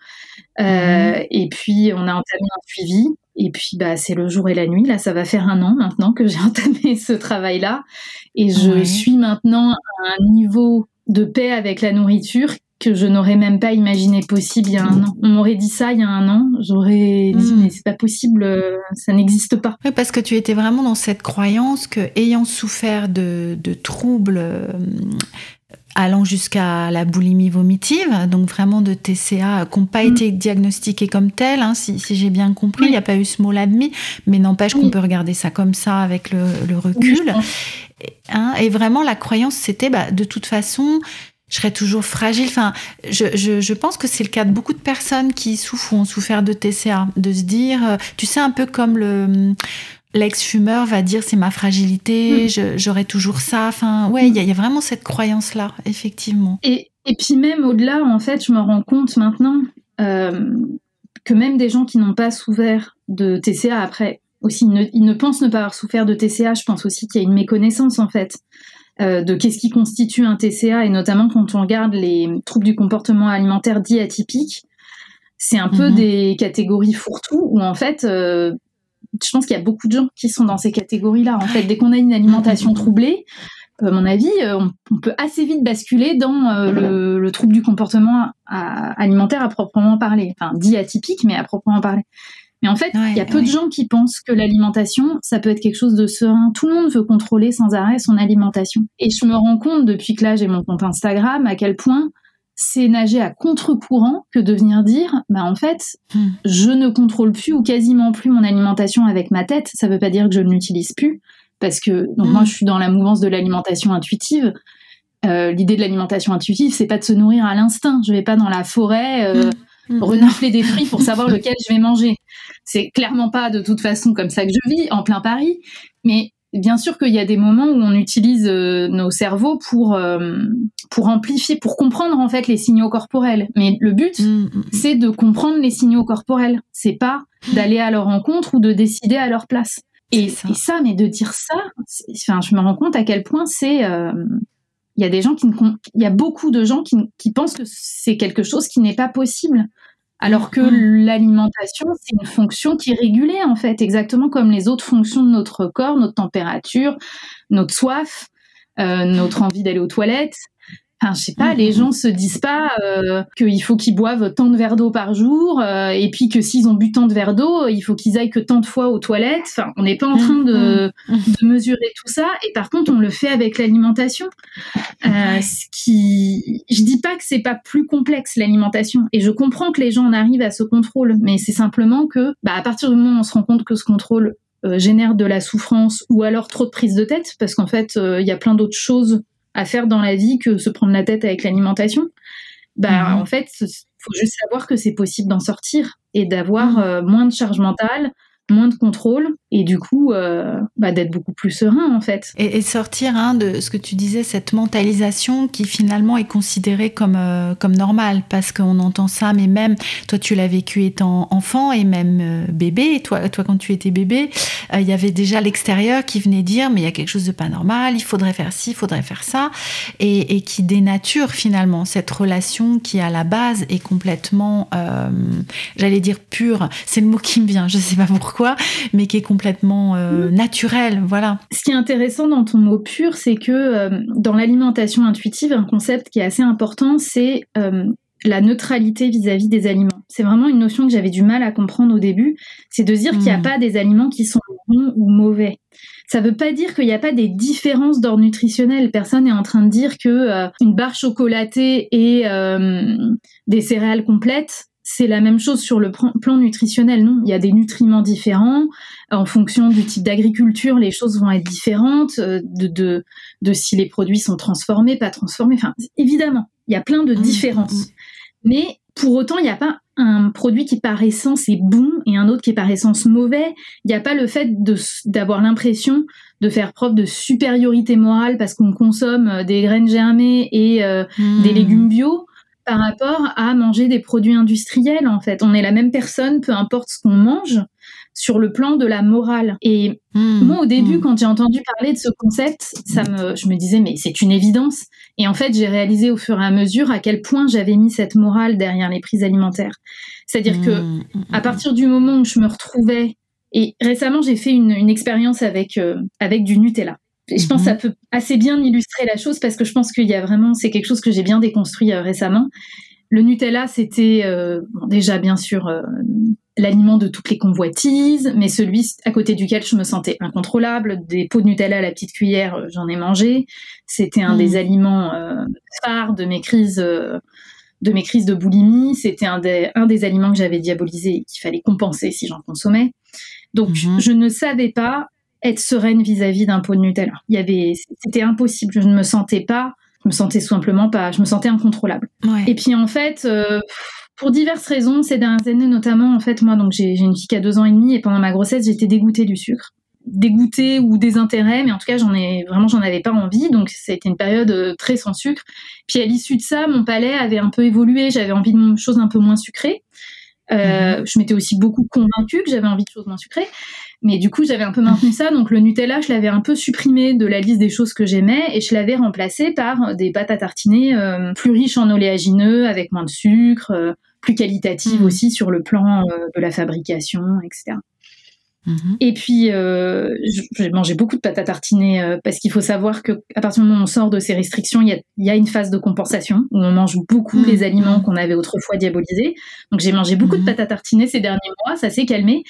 Mhm. Et puis on a entamé un suivi. Et puis bah c'est le jour et la nuit. Là, ça va faire un an maintenant que j'ai entamé ce travail-là. Et je suis maintenant à un niveau de paix avec la nourriture que je n'aurais même pas imaginé possible il y a un an. On m'aurait dit ça il y a un an, j'aurais dit hmm. mais c'est pas possible, euh, ça n'existe pas. Oui, parce que tu étais vraiment dans cette croyance que ayant souffert de, troubles euh, allant jusqu'à la boulimie vomitive, donc vraiment de TCA qui n'ont pas hmm. été diagnostiqués comme tels, hein, si, j'ai bien compris, il n'y a pas eu ce mot admis, mais n'empêche qu'on peut regarder ça comme ça avec le, recul. Hein, et vraiment, la croyance, c'était bah, de toute façon, je serais toujours fragile. Enfin, je, je, je pense que c'est le cas de beaucoup de personnes qui souffrent ou ont souffert de TCA, de se dire, euh, tu sais, un peu comme le l'ex-fumeur va dire c'est ma fragilité, mm. j'aurai toujours ça. Enfin, ouais, il y, a vraiment cette croyance-là, effectivement. Et Et puis même au-delà, en fait, je me rends compte maintenant euh, que même des gens qui n'ont pas souffert de TCA après aussi, ils ne, pensent ne pas avoir souffert de TCA. Je pense aussi qu'il y a une méconnaissance en fait de qu'est-ce qui constitue un TCA et notamment quand on regarde les troubles du comportement alimentaire dits atypiques, c'est un peu mhm. des catégories fourre-tout où en fait, euh, je pense qu'il y a beaucoup de gens qui sont dans ces catégories-là. En fait, dès qu'on a une alimentation mhm. troublée, à mon avis, euh, on, peut assez vite basculer dans euh, le, trouble du comportement alimentaire à proprement parler. Enfin, dit atypique, mais à proprement parler. Mais en fait, il y a peu de gens qui pensent que l'alimentation, ça peut être quelque chose de serein. Tout le monde veut contrôler sans arrêt son alimentation. Et je me rends compte depuis que là j'ai mon compte Instagram à quel point c'est nager à contre-courant que de venir dire, bah en fait, hmm. je ne contrôle plus ou quasiment plus mon alimentation avec ma tête. Ça ne veut pas dire que je ne l'utilise plus, parce que donc moi mm. je suis dans la mouvance de l'alimentation intuitive. Euh, l'idée de l'alimentation intuitive, c'est pas de se nourrir à l'instinct. Je vais pas dans la forêt euh, mm. Mm. renifler des fruits pour savoir lequel je vais manger. C'est clairement pas de toute façon comme ça que je vis en plein Paris. Mais bien sûr qu'il y a des moments où on utilise euh, nos cerveaux pour pour amplifier, pour comprendre en fait les signaux corporels. Mais le but, c'est de comprendre les signaux corporels. C'est pas d'aller à leur rencontre ou de décider à leur place. Et ça. mais de dire ça, enfin, je me rends compte à quel point c'est. Euh, il y a des gens qui il y a beaucoup de gens qui, qui pensent que c'est quelque chose qui n'est pas possible. Alors que mm. l'alimentation, c'est une fonction qui est régulée, en fait, exactement comme les autres fonctions de notre corps, notre température, notre soif, euh, notre envie d'aller aux toilettes. Enfin, je sais pas, les mm-hmm. gens se disent pas euh, qu'il faut qu'ils boivent tant de verres d'eau par jour, euh, et puis que s'ils ont bu tant de verres d'eau, il faut qu'ils aillent que tant de fois aux toilettes. Enfin, on n'est pas en train de, mm-hmm. de, mesurer tout ça, et par contre, on le fait avec l'alimentation. Euh, ce qui, je dis pas que c'est pas plus complexe l'alimentation, et je comprends que les gens en arrivent à ce contrôle, mais c'est simplement que, bah, à partir du moment où on se rend compte que ce contrôle euh, génère de la souffrance ou alors trop de prise de tête, parce qu'en fait, il y a plein d'autres choses à faire dans la vie que se prendre la tête avec l'alimentation. Bah, mhm. en fait, faut juste savoir que c'est possible d'en sortir et d'avoir mhm. euh, moins de charge mentale, moins de contrôle et du coup euh, bah, d'être beaucoup plus serein en fait. Et, sortir hein, de ce que tu disais, cette mentalisation qui finalement est considérée comme, euh, comme normale. Parce qu'on entend ça, mais même toi tu l'as vécu étant enfant et même euh, bébé, toi, toi quand tu étais bébé, il y avait déjà l'extérieur qui venait dire mais il y a quelque chose de pas normal, il faudrait faire ci, il faudrait faire ça. Et, qui dénature finalement cette relation qui à la base est complètement, j'allais dire pure, c'est le mot qui me vient, je sais pas pourquoi, mais qui est complètement complètement euh, mm. naturel, voilà. Ce qui est intéressant dans ton mot pur, c'est que euh, dans l'alimentation intuitive, un concept qui est assez important, c'est euh, la neutralité vis-à-vis des aliments. C'est vraiment une notion que j'avais du mal à comprendre au début, c'est de dire qu'il n'y a mm. pas des aliments qui sont bons ou mauvais. Ça ne veut pas dire qu'il n'y a pas des différences d'ordre nutritionnel. Personne n'est en train de dire que une barre chocolatée et des céréales complètes c'est la même chose sur le plan nutritionnel, non? Il y a des nutriments différents. En fonction du type d'agriculture, les choses vont être différentes, euh, de, de, si les produits sont transformés, pas transformés. Enfin, évidemment, il y a plein de mmh, différences. Mmh. Mais pour autant, il n'y a pas un produit qui par essence est bon et un autre qui est par essence mauvais. Il n'y a pas le fait d'avoir l'impression de faire preuve de supériorité morale parce qu'on consomme euh, des graines germées et euh, des mmh. légumes bio par rapport à manger des produits industriels en fait. On est la même personne, peu importe ce qu'on mange, sur le plan de la morale. Et hmm. moi, au début, hmm. quand j'ai entendu parler de ce concept, ça me, je me disais mais c'est une évidence. Et en fait, j'ai réalisé au fur et à mesure à quel point j'avais mis cette morale derrière les prises alimentaires. C'est-à-dire que hmm. à partir du moment où je me retrouvais et récemment, j'ai fait une, une expérience avec euh, avec du Nutella. Et je pense que ça mhm. peut assez bien illustrer la chose parce que je pense qu'il y a vraiment, c'est quelque chose que j'ai bien déconstruit euh, récemment. Le Nutella, c'était euh, déjà bien sûr euh, l'aliment de toutes les convoitises, mais celui à côté duquel je me sentais incontrôlable. Des pots de Nutella à la petite cuillère, j'en ai mangé. C'était un des mhm. aliments phares de mes crises. de mes crises de boulimie, c'était un des, un des aliments que j'avais diabolisé et qu'il fallait compenser si j'en consommais. Donc, mhm. je ne savais pas être sereine vis-à-vis d'un pot de Nutella. Il y avait, c'était impossible. Je ne me sentais pas, je me sentais simplement pas, je me sentais incontrôlable. Et puis en fait, euh, pour diverses raisons, ces dernières années notamment, en fait, moi, donc j'ai une fille qui a deux ans et demi et pendant ma grossesse, j'étais dégoûtée du sucre. dégoûté ou désintérêt, mais en tout cas, j'en ai vraiment, j'en avais pas envie. Donc, ça a été une période euh, très sans sucre. Puis à l'issue de ça, mon palais avait un peu évolué. J'avais envie de choses un peu moins sucrées. Euh, mhm. Je m'étais aussi beaucoup convaincue que j'avais envie de choses moins sucrées. Mais du coup, j'avais un peu maintenu ça. Donc le Nutella, je l'avais un peu supprimé de la liste des choses que j'aimais et je l'avais remplacé par des pâtes à tartiner euh, plus riches en oléagineux, avec moins de sucre, euh, plus qualitatives mhm. aussi sur le plan de la fabrication, etc. Mhm. Et puis, euh, j'ai mangé beaucoup de pâtes à tartiner euh, parce qu'il faut savoir que à partir du moment où on sort de ces restrictions, il y a, y a, une phase de compensation où on mange beaucoup mhm. les aliments qu'on avait autrefois diabolisés. Donc, j'ai mangé beaucoup de mhm. pâtes à tartiner ces derniers mois, ça s'est calmé.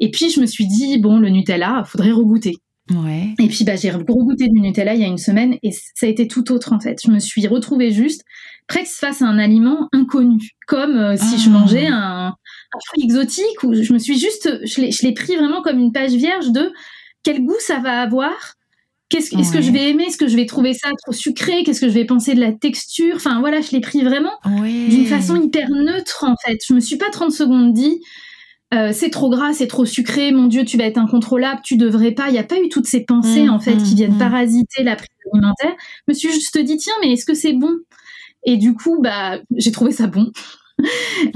Et puis, je me suis dit, bon, le Nutella, faudrait regoûter. Ouais. Et puis, bah, j'ai regoûté du Nutella il y a une semaine et ça a été tout autre en fait. Je me suis retrouvée juste presque face à un aliment inconnu, comme euh, si je ah. mangeais un, un fruit exotique où je me suis juste, je l'ai pris vraiment comme une page vierge de quel goût ça va avoir. Qu'est-ce est-ce que je vais aimer Est-ce que je vais trouver ça trop sucré Qu'est-ce que je vais penser de la texture Enfin voilà, je l'ai pris vraiment d'une façon hyper neutre en fait. Je me suis pas 30 secondes dit euh, c'est trop gras, c'est trop sucré, mon Dieu, tu vas être incontrôlable, tu devrais pas. Il n'y a pas eu toutes ces pensées mmh, en fait qui mmh, viennent mmh. parasiter la prise alimentaire. Je me suis juste dit tiens, mais est-ce que c'est bon? Et du coup, bah j'ai trouvé ça bon.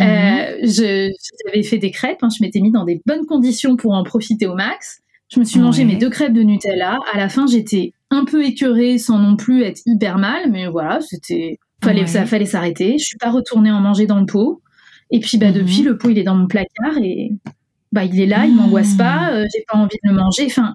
Euh, mhm. j'avais fait des crêpes, hein, je m'étais mis dans des bonnes conditions pour en profiter au max. Je me suis mangé mes deux crêpes de Nutella. À la fin, j'étais un peu écœurée sans non plus être hyper mal, mais voilà, c'était fallait ça fallait s'arrêter. Je suis pas retournée en manger dans le pot. Et puis bah depuis, mhm. le pot il est dans mon placard et bah il est là, il m'angoisse pas. Euh, j'ai pas envie de le manger. Enfin,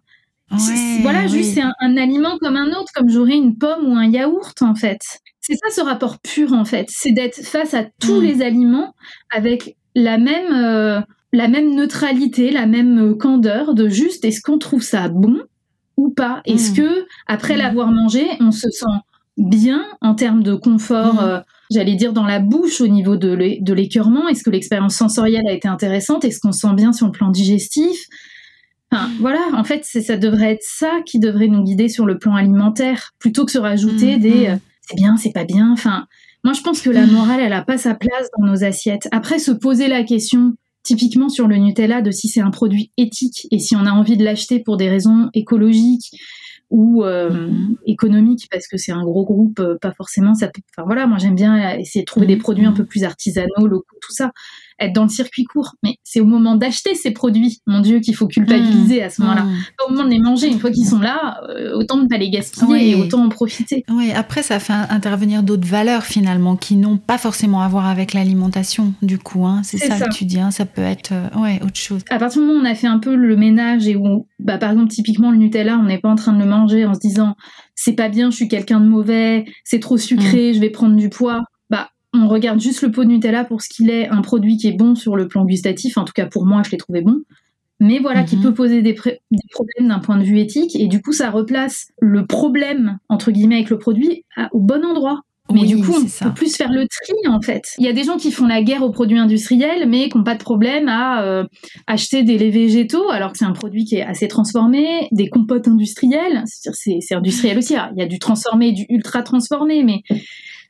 voilà, juste c'est un, un, aliment comme un autre, comme j'aurais une pomme ou un yaourt en fait. C'est ça ce rapport pur en fait, c'est d'être face à tous mm. les aliments avec la même, euh, la même neutralité, la même euh, candeur de juste est-ce qu'on trouve ça bon ou pas? Est-ce mm. que après mm. l'avoir mangé, on se sent bien en termes de confort euh, J'allais dire dans la bouche au niveau de l'écœurement. Est-ce que l'expérience sensorielle a été intéressante? Est-ce qu'on se sent bien sur le plan digestif? Enfin, voilà, en fait, ça devrait être ça qui devrait nous guider sur le plan alimentaire, plutôt que se rajouter des c'est bien, c'est pas bien. Enfin, moi, je pense que la morale, elle a pas sa place dans nos assiettes. Après, se poser la question, typiquement sur le Nutella, de si c'est un produit éthique et si on a envie de l'acheter pour des raisons écologiques ou euh, mm-hmm. économiques, parce que c'est un gros groupe, euh, pas forcément. Ça Enfin voilà, moi j'aime bien essayer de trouver des produits un peu plus artisanaux, locaux, tout ça être dans le circuit court. Mais c'est au moment d'acheter ces produits, mon Dieu, qu'il faut culpabiliser à ce moment-là. Mmh. Pas au moment de les manger. Une fois qu'ils sont là, euh, autant ne pas les gaspiller et autant en profiter. Oui, après, ça fait intervenir d'autres valeurs finalement qui n'ont pas forcément à voir avec l'alimentation, du coup. Hein. C'est ça, que tu dis. Hein. Ça peut être euh, ouais, autre chose. À partir du moment où on a fait un peu le ménage et où, bah, par exemple, typiquement le Nutella, on n'est pas en train de le manger en se disant c'est pas bien, je suis quelqu'un de mauvais, c'est trop sucré, mmh. je vais prendre du poids on regarde juste le pot de Nutella pour ce qu'il est, un produit qui est bon sur le plan gustatif, en tout cas pour moi je l'ai trouvé bon, mais voilà, qui mhm. peut poser des, problèmes d'un point de vue éthique, et du coup ça replace le problème, entre guillemets, avec le produit au bon endroit. Mais du coup, on peut plus faire le tri en fait. Il y a des gens qui font la guerre aux produits industriels, mais qui n'ont pas de problème à euh, acheter des laits végétaux, alors que c'est un produit qui est assez transformé, des compotes industrielles, c'est industriel aussi. il y a du transformé, du ultra transformé, mais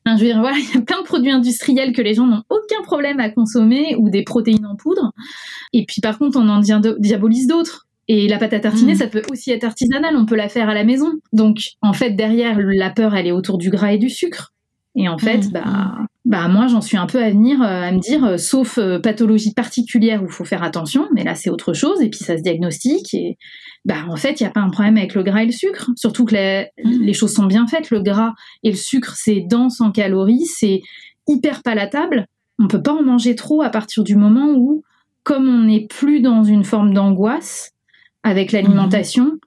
je veux dire, voilà, il y a plein de produits industriels que les gens n'ont aucun problème à consommer ou des protéines en poudre. Et puis par contre, on en diabolise d'autres. Et la pâte à tartiner, mm. ça peut aussi être artisanal, on peut la faire à la maison. Donc en fait, derrière, la peur, elle est autour du gras et du sucre. Et en fait, mm. bah, bah moi, j'en suis un peu à venir euh, à me dire, euh, sauf euh, pathologie particulière où il faut faire attention, mais là c'est autre chose, et puis ça se diagnostique, et bah en fait, il n'y a pas un problème avec le gras et le sucre. Surtout que mm. les, choses sont bien faites. Le gras et le sucre, c'est dense en calories, c'est hyper palatable. On peut pas en manger trop à partir du moment où, comme on n'est plus dans une forme d'angoisse avec l'alimentation, mm.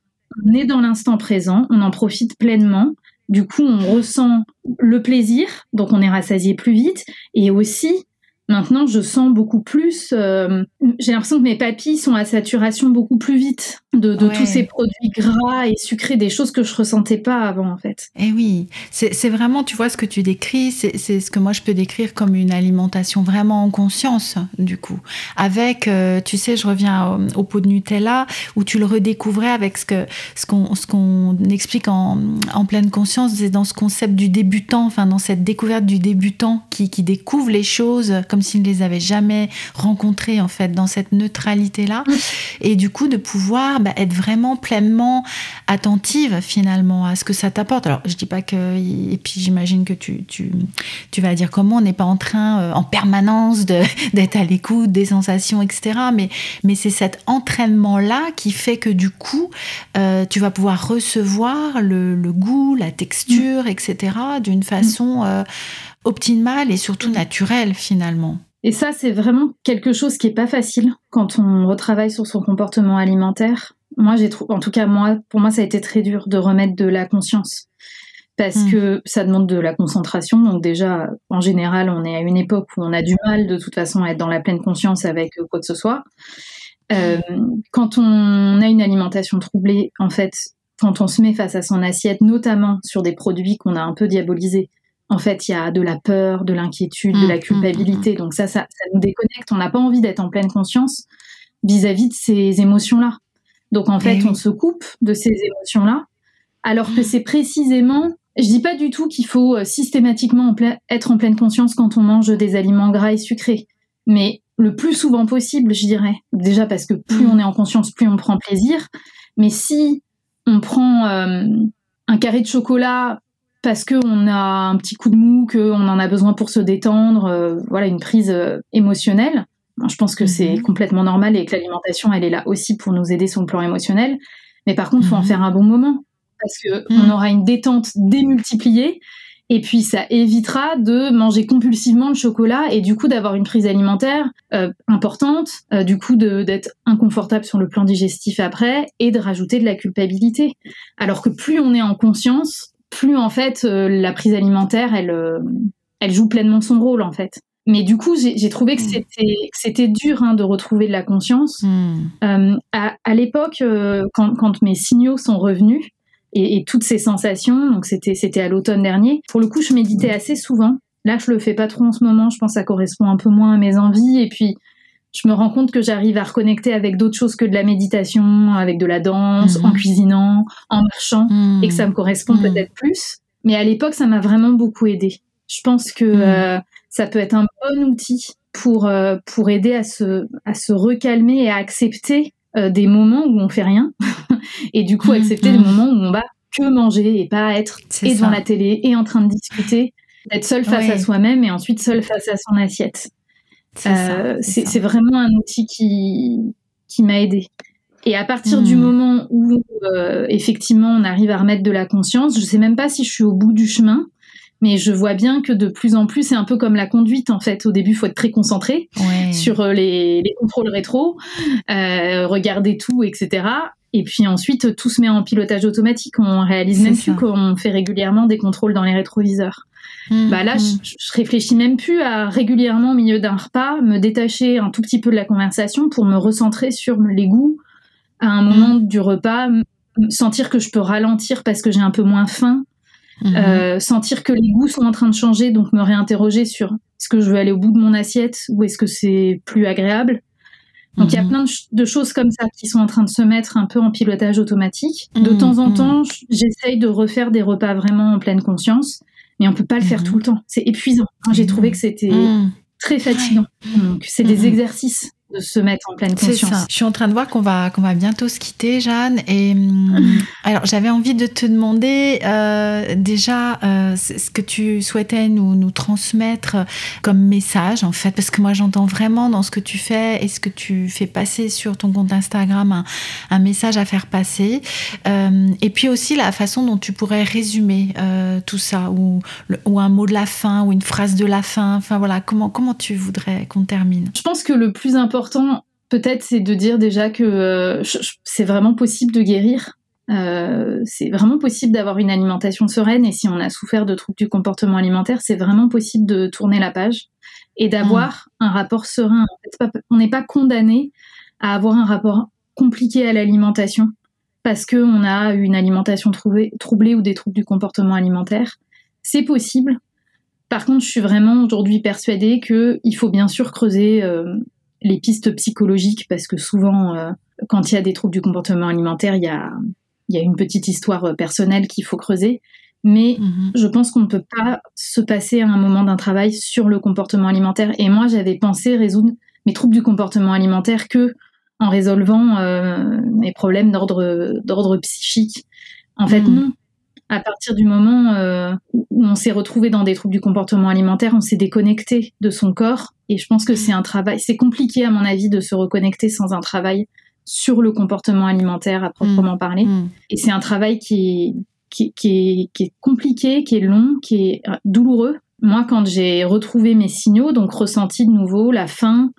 on est dans l'instant présent, on en profite pleinement. Du coup, on ressent le plaisir, donc on est rassasié plus vite, et aussi Maintenant, je sens beaucoup plus. Euh, j'ai l'impression que mes papilles sont à saturation beaucoup plus vite de, tous ces produits gras et sucrés, des choses que je ressentais pas avant, en fait. Et eh oui, c'est vraiment, tu vois, ce que tu décris, c'est ce que moi je peux décrire comme une alimentation vraiment en conscience, du coup. Avec, euh, tu sais, je reviens au, pot de Nutella, où tu le redécouvrais avec ce que ce qu'on ce qu'on explique en, en, pleine conscience, c'est dans ce concept du débutant, enfin dans cette découverte du débutant qui, qui découvre les choses comme comme s'ils ne les avaient jamais rencontrés en fait dans cette neutralité là, et du coup de pouvoir bah, être vraiment pleinement attentive finalement à ce que ça t'apporte. Alors je dis pas que et puis j'imagine que tu, tu, tu vas dire comment on n'est pas en train euh, en permanence d'être à l'écoute des sensations etc. Mais mais c'est cet entraînement là qui fait que du coup euh, tu vas pouvoir recevoir le, le goût, la texture, etc. d'une façon euh, optimale et surtout naturelle finalement. Et ça, c'est vraiment quelque chose qui est pas facile quand on retravaille sur son comportement alimentaire. Moi, j'ai en tout cas moi, pour moi, ça a été très dur de remettre de la conscience parce hmm. que ça demande de la concentration. Donc déjà, en général, on est à une époque où on a du mal de toute façon à être dans la pleine conscience avec quoi que ce soit. Euh, quand on a une alimentation troublée, en fait, quand on se met face à son assiette, notamment sur des produits qu'on a un peu diabolisés, en fait, il y a de la peur, de l'inquiétude, de la mmh, mmh, culpabilité. Mmh, Donc ça, ça, nous déconnecte. On n'a pas envie d'être en pleine conscience vis-à-vis de ces émotions-là. Donc en fait, eh on se coupe de ces émotions-là, alors que c'est précisément. Je dis pas du tout qu'il faut euh, systématiquement être en pleine conscience quand on mange des aliments gras et sucrés, mais le plus souvent possible, je dirais. Déjà parce que plus on est en conscience, plus on prend plaisir. Mais si on prend euh, un carré de chocolat parce qu'on a un petit coup de mou, qu'on en a besoin pour se détendre, euh, voilà, une prise euh, émotionnelle. je pense que c'est mhm. complètement normal et que l'alimentation, elle est là aussi pour nous aider sur le plan émotionnel. Mais par contre, il faut en mhm. faire un bon moment parce qu'on mhm. aura une détente démultipliée et puis ça évitera de manger compulsivement le chocolat et du coup d'avoir une prise alimentaire euh, importante, euh, du coup d'être inconfortable sur le plan digestif après et de rajouter de la culpabilité. Alors que plus on est en conscience, plus en fait euh, la prise alimentaire elle elle joue pleinement son rôle en fait. Mais du coup, j'ai trouvé que mm. c'était dur hein, de retrouver de la conscience. Mm. à, à l'époque, quand, quand, mes signaux sont revenus, et, toutes ces sensations. Donc c'était c'était à l'automne dernier. Pour le coup, je méditais assez souvent. Là, je le fais pas trop en ce moment. Je pense que ça correspond un peu moins à mes envies. Et puis, je me rends compte que j'arrive à reconnecter avec d'autres choses que de la méditation, avec de la danse, en mhm. cuisinant, en marchant, et que ça me correspond mhm. peut-être plus. Mais à l'époque, ça m'a vraiment beaucoup aidé. Je pense que mhm. euh, ça peut être un bon outil pour euh, pour aider à se à se recalmer et à accepter euh, des moments où on fait rien et du coup accepter des moments où on va que manger et pas être et devant la télé et en train de discuter, d'être seul face à soi-même et ensuite seul face à son assiette. C'est euh, vraiment un outil qui, qui m'a aidé. Et à partir du mmh. moment où euh, effectivement on arrive à remettre de la conscience, je sais même pas si je suis au bout du chemin, mais je vois bien que de plus en plus, c'est un peu comme la conduite en fait. Au début, il faut être très concentré sur euh, les, contrôles rétro, euh, regarder tout, etc. Et puis ensuite, tout se met en pilotage automatique. On réalise même plus qu'on fait régulièrement des contrôles dans les rétroviseurs. Mmh, bah là, mmh. je, je, réfléchis même plus à régulièrement au milieu d'un repas me détacher un tout petit peu de la conversation pour me recentrer sur les goûts à un moment mmh. du repas, sentir que je peux ralentir parce que j'ai un peu moins faim. Euh, sentir que les goûts sont en train de changer, donc me réinterroger sur est-ce que je veux aller au bout de mon assiette ou est-ce que c'est plus agréable. Donc il y a plein de, choses comme ça qui sont en train de se mettre un peu en pilotage automatique. De temps en temps, j'essaye de refaire des repas vraiment en pleine conscience, mais on peut pas le faire tout le temps. C'est épuisant. J'ai trouvé que c'était très fatigant. Donc c'est des exercices de se mettre en pleine conscience. Ça. Je suis en train de voir qu'on va qu'on va bientôt se quitter, Jeanne. Et hum, alors j'avais envie de te demander euh, déjà euh, ce que tu souhaitais nous nous transmettre comme message en fait, parce que moi j'entends vraiment dans ce que tu fais et ce que tu fais passer sur ton compte Instagram un, un message à faire passer. Euh, et puis aussi la façon dont tu pourrais résumer tout ça ou ou un mot de la fin ou une phrase de la fin. Enfin voilà, comment comment tu voudrais qu'on termine? Je pense que le plus important important, peut-être, c'est de dire déjà que euh, c'est vraiment possible de guérir. Euh, c'est vraiment possible d'avoir une alimentation sereine et si on a souffert de troubles du comportement alimentaire, c'est vraiment possible de tourner la page et d'avoir mmh. un rapport serein. on n'est pas condamné à avoir un rapport compliqué à l'alimentation parce qu'on a une alimentation troublée, ou des troubles du comportement alimentaire. C'est possible. Par contre, je suis vraiment aujourd'hui persuadée qu'il faut bien sûr creuser euh, les pistes psychologiques parce que souvent, euh, quand il y a des troubles du comportement alimentaire, il y a, il y a une petite histoire euh, personnelle qu'il faut creuser. Mais mhm. je pense qu'on ne peut pas se passer à un moment d'un travail sur le comportement alimentaire. Et moi, j'avais pensé résoudre mes troubles du comportement alimentaire que en résolvant euh, mes problèmes d'ordre d'ordre psychique. En fait, mhm. non. À partir du moment euh, où on s'est retrouvé dans des troubles du comportement alimentaire, on s'est déconnecté de son corps. Et je pense que c'est un travail. C'est compliqué, à mon avis, de se reconnecter sans un travail sur le comportement alimentaire à proprement mhm. parler. Et c'est un travail qui qui, est, compliqué, qui est long, qui est euh, douloureux. Moi, quand j'ai retrouvé mes signaux, donc ressenti de nouveau la faim,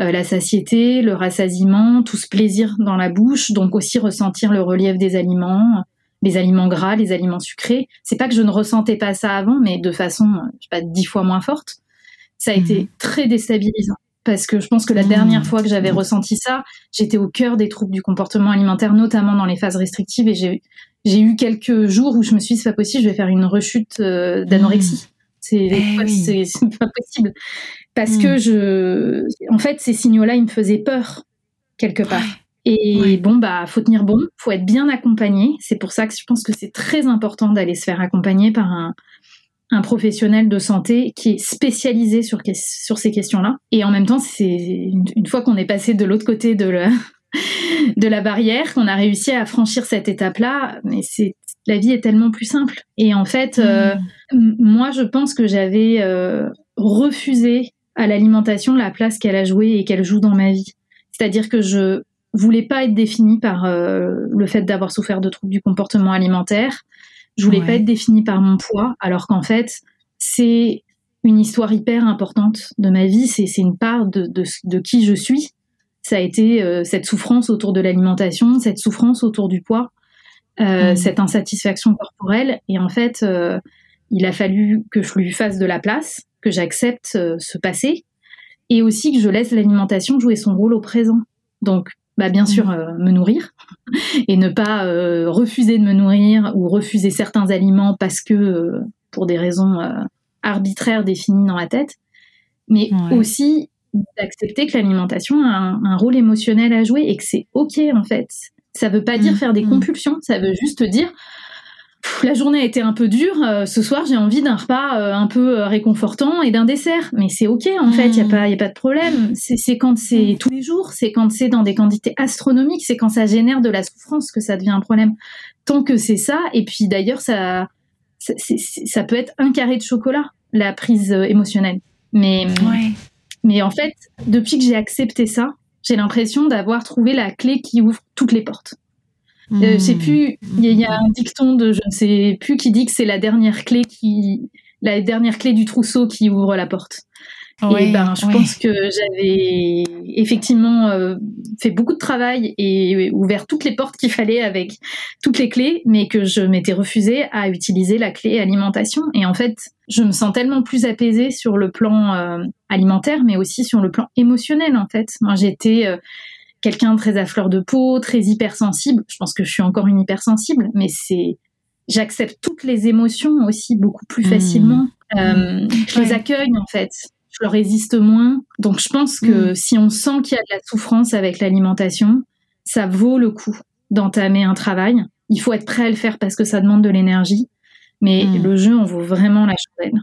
euh, la satiété, le rassasiement, tout ce plaisir dans la bouche, donc aussi ressentir le relief des aliments, les aliments gras, les aliments sucrés. C'est pas que je ne ressentais pas ça avant, mais de façon, je sais pas, dix fois moins forte. Ça a été mhm. très déstabilisant parce que je pense que la mhm. dernière fois que j'avais ressenti ça, j'étais au cœur des troubles du comportement alimentaire, notamment dans les phases restrictives, et j'ai j'ai eu quelques jours où je me suis dit c'est pas possible, je vais faire une rechute euh, d'anorexie. Mmh. Eh c'est pas possible parce que je, en fait, ces signaux-là, ils me faisaient peur quelque part. Et bon, bah, faut tenir bon, faut être bien accompagné. C'est pour ça que je pense que c'est très important d'aller se faire accompagner par un, un professionnel de santé qui est spécialisé sur, sur ces questions-là. Et en même temps, c'est une, une, fois qu'on est passé de l'autre côté de la, de la barrière, qu'on a réussi à franchir cette étape-là, mais c'est la vie est tellement plus simple. Et en fait, euh, mm. moi, je pense que j'avais euh, refusé à l'alimentation la place qu'elle a jouée et qu'elle joue dans ma vie. C'est-à-dire que je voulais pas être définie par euh, le fait d'avoir souffert de troubles du comportement alimentaire. Je voulais pas être définie par mon poids, alors qu'en fait, c'est une histoire hyper importante de ma vie. C'est une part de qui je suis ça a été euh, cette souffrance autour de l'alimentation, cette souffrance autour du poids, euh, mmh. cette insatisfaction corporelle. Et en fait, il a fallu que je lui fasse de la place, que j'accepte ce passé, et aussi que je laisse l'alimentation jouer son rôle au présent. Donc, bah, bien sûr, mmh. me nourrir et ne pas refuser de me nourrir ou refuser certains aliments parce que pour des raisons arbitraires définies dans la tête, mais aussi d'accepter que l'alimentation a un, rôle émotionnel à jouer et que c'est ok en fait. Ça veut pas dire mm. faire des mm. compulsions, ça veut juste dire la journée a été un peu dure, euh, ce soir j'ai envie d'un repas euh, un peu euh, réconfortant et d'un dessert. Mais c'est ok en fait, il y a mm. pas y a pas de problème. C'est quand c'est tous les jours, c'est quand c'est dans des quantités astronomiques, c'est quand ça génère de la souffrance que ça devient un problème. Tant que c'est ça, et puis d'ailleurs ça, ça, ça peut être un carré de chocolat la prise émotionnelle. Mais ouais. Mais en fait, depuis que j'ai accepté ça, j'ai l'impression d'avoir trouvé la clé qui ouvre toutes les portes. Euh, je sais hmm. plus, il y, a un dicton de je ne sais plus qui dit que c'est la dernière clé qui, la dernière clé du trousseau qui ouvre la porte et ben, je pense que j'avais effectivement euh, fait beaucoup de travail et ouvert toutes les portes qu'il fallait avec toutes les clés, mais que je m'étais refusée à utiliser la clé alimentation. Et en fait, je me sens tellement plus apaisée sur le plan euh, alimentaire, mais aussi sur le plan émotionnel. En fait, moi, j'étais euh, quelqu'un très à fleur de peau, très hypersensible. Je pense que je suis encore une hypersensible, mais c'est j'accepte toutes les émotions aussi beaucoup plus mmh. facilement. Mmh. je les accueille en fait je leur résiste moins. Donc je pense que mm. si on sent qu'il y a de la souffrance avec l'alimentation, ça vaut le coup d'entamer un travail. Il faut être prêt à le faire parce que ça demande de l'énergie. Mais le jeu en vaut vraiment la chandelle.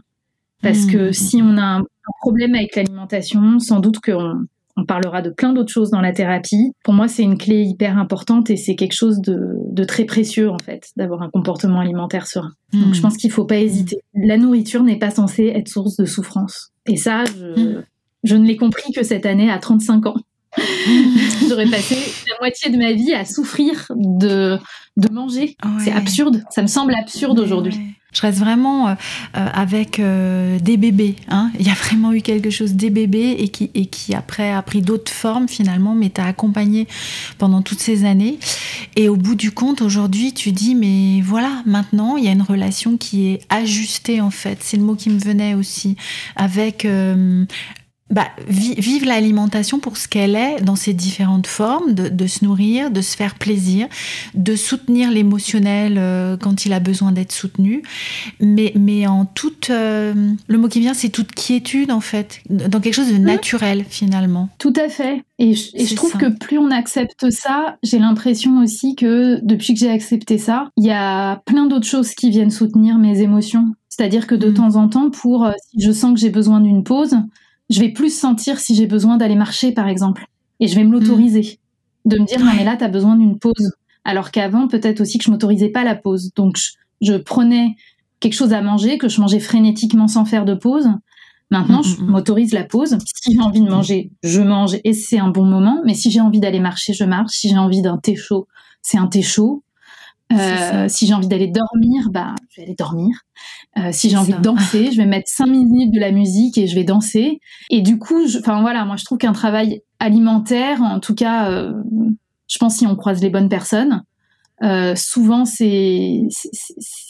Parce que si on a un, problème avec l'alimentation, sans doute qu'on on parlera de plein d'autres choses dans la thérapie. Pour moi, c'est une clé hyper importante et c'est quelque chose de, très précieux, en fait, d'avoir un comportement alimentaire serein. Donc, je pense qu'il ne faut pas hésiter. La nourriture n'est pas censée être source de souffrance. Et ça, je, ne l'ai compris que cette année à 35 ans. J'aurais passé la moitié de ma vie à souffrir de, de manger. C'est absurde. Ça me semble absurde aujourd'hui. Je reste vraiment euh, euh, avec euh, des bébés. Hein. Il y a vraiment eu quelque chose des bébés et qui, et qui après a pris d'autres formes finalement, mais t'a accompagné pendant toutes ces années. Et au bout du compte, aujourd'hui, tu dis, mais voilà, maintenant, il y a une relation qui est ajustée en fait. C'est le mot qui me venait aussi avec bah, vivre l'alimentation pour ce qu'elle est dans ses différentes formes, de, se nourrir, de se faire plaisir, de soutenir l'émotionnel euh, quand il a besoin d'être soutenu, mais, mais en toute... Euh, le mot qui vient, c'est toute quiétude en fait, dans quelque chose de naturel finalement. Tout à fait. Et je, trouve que plus on accepte ça, j'ai l'impression aussi que depuis que j'ai accepté ça, il y a plein d'autres choses qui viennent soutenir mes émotions. C'est-à-dire que de mm. temps en temps, pour euh, si je sens que j'ai besoin d'une pause, je vais plus sentir si j'ai besoin d'aller marcher, par exemple. Et je vais me l'autoriser. De me dire, non, mais là, tu as besoin d'une pause. Alors qu'avant, peut-être aussi que je m'autorisais pas la pause. Donc, je, prenais quelque chose à manger, que je mangeais frénétiquement sans faire de pause. Maintenant, je m'autorise la pause. Si j'ai envie de manger, je mange et c'est un bon moment. Mais si j'ai envie d'aller marcher, je marche. Si j'ai envie d'un thé chaud, c'est un thé chaud. Euh, si j'ai envie d'aller dormir, bah, je vais aller dormir. Euh, si j'ai envie de danser, je vais mettre cinq minutes de la musique et je vais danser. Et du coup, enfin voilà, moi je trouve qu'un travail alimentaire, en tout cas, euh, je pense si on croise les bonnes personnes, souvent c'est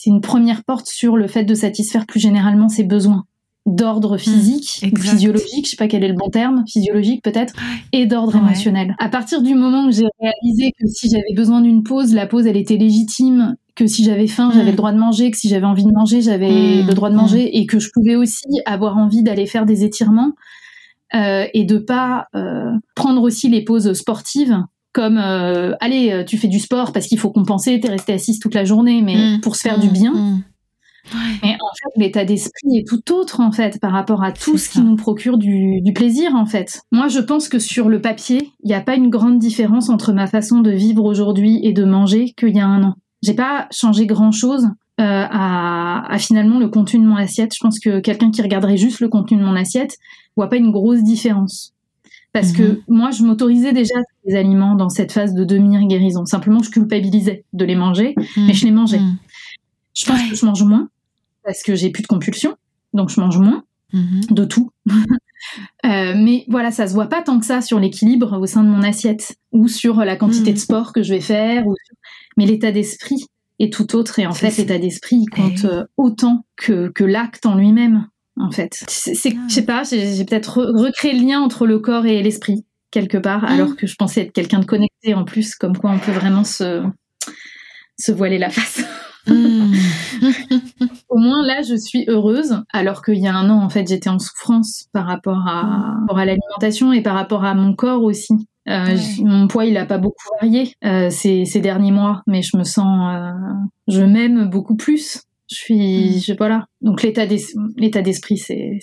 une première porte sur le fait de satisfaire plus généralement ses besoins d'ordre mmh, physique ou physiologique, je sais pas quel est le bon terme, physiologique peut-être, et d'ordre émotionnel. À partir du moment où j'ai réalisé que si j'avais besoin d'une pause, la pause elle était légitime, que si j'avais faim, j'avais le mmh. droit de manger, que si j'avais envie de manger, j'avais mmh, le droit de manger, et que je pouvais aussi avoir envie d'aller faire des étirements euh, et de pas euh, prendre aussi les pauses sportives comme euh, allez, tu fais du sport parce qu'il faut compenser, t'es resté assise toute la journée, mais pour se faire du bien mais en fait, l'état d'esprit est tout autre en fait par rapport à tout ce qui nous procure du, plaisir en fait. Moi, je pense que sur le papier, il n'y a pas une grande différence entre ma façon de vivre aujourd'hui et de manger qu'il y a un an. J'ai pas changé grand chose euh, à, finalement le contenu de mon assiette. Je pense que quelqu'un qui regarderait juste le contenu de mon assiette voit pas une grosse différence. Parce que mhm. moi, je m'autorisais déjà les aliments dans cette phase de demi-guérison. Simplement, je culpabilisais de les manger, mais je les mangeais. Mhm. Je pense que je mange moins parce que j'ai plus de compulsion, donc je mange moins mhm. de tout. Euh, mais voilà, ça se voit pas tant que ça sur l'équilibre au sein de mon assiette ou sur la quantité de mhm. sport que je vais faire. Mais l'état d'esprit est tout autre et en fait l'état d'esprit compte eh euh, autant que, que l'acte en lui-même. En fait, c'est, ah. je sais pas, j'ai, peut-être recréé le lien entre le corps et l'esprit quelque part, mhm. alors que je pensais être quelqu'un de connecté en plus, comme quoi on peut vraiment se se voiler la face. Au moins là, je suis heureuse, alors qu'il y a un an, en fait, j'étais en souffrance par rapport à, à l'alimentation et par rapport à mon corps aussi. Euh, mon poids, il a pas beaucoup varié euh, ces, ces, derniers mois, mais je me sens, euh, je m'aime beaucoup plus. Je suis, hmm. je sais pas là. Donc l'état d'esprit, c'est,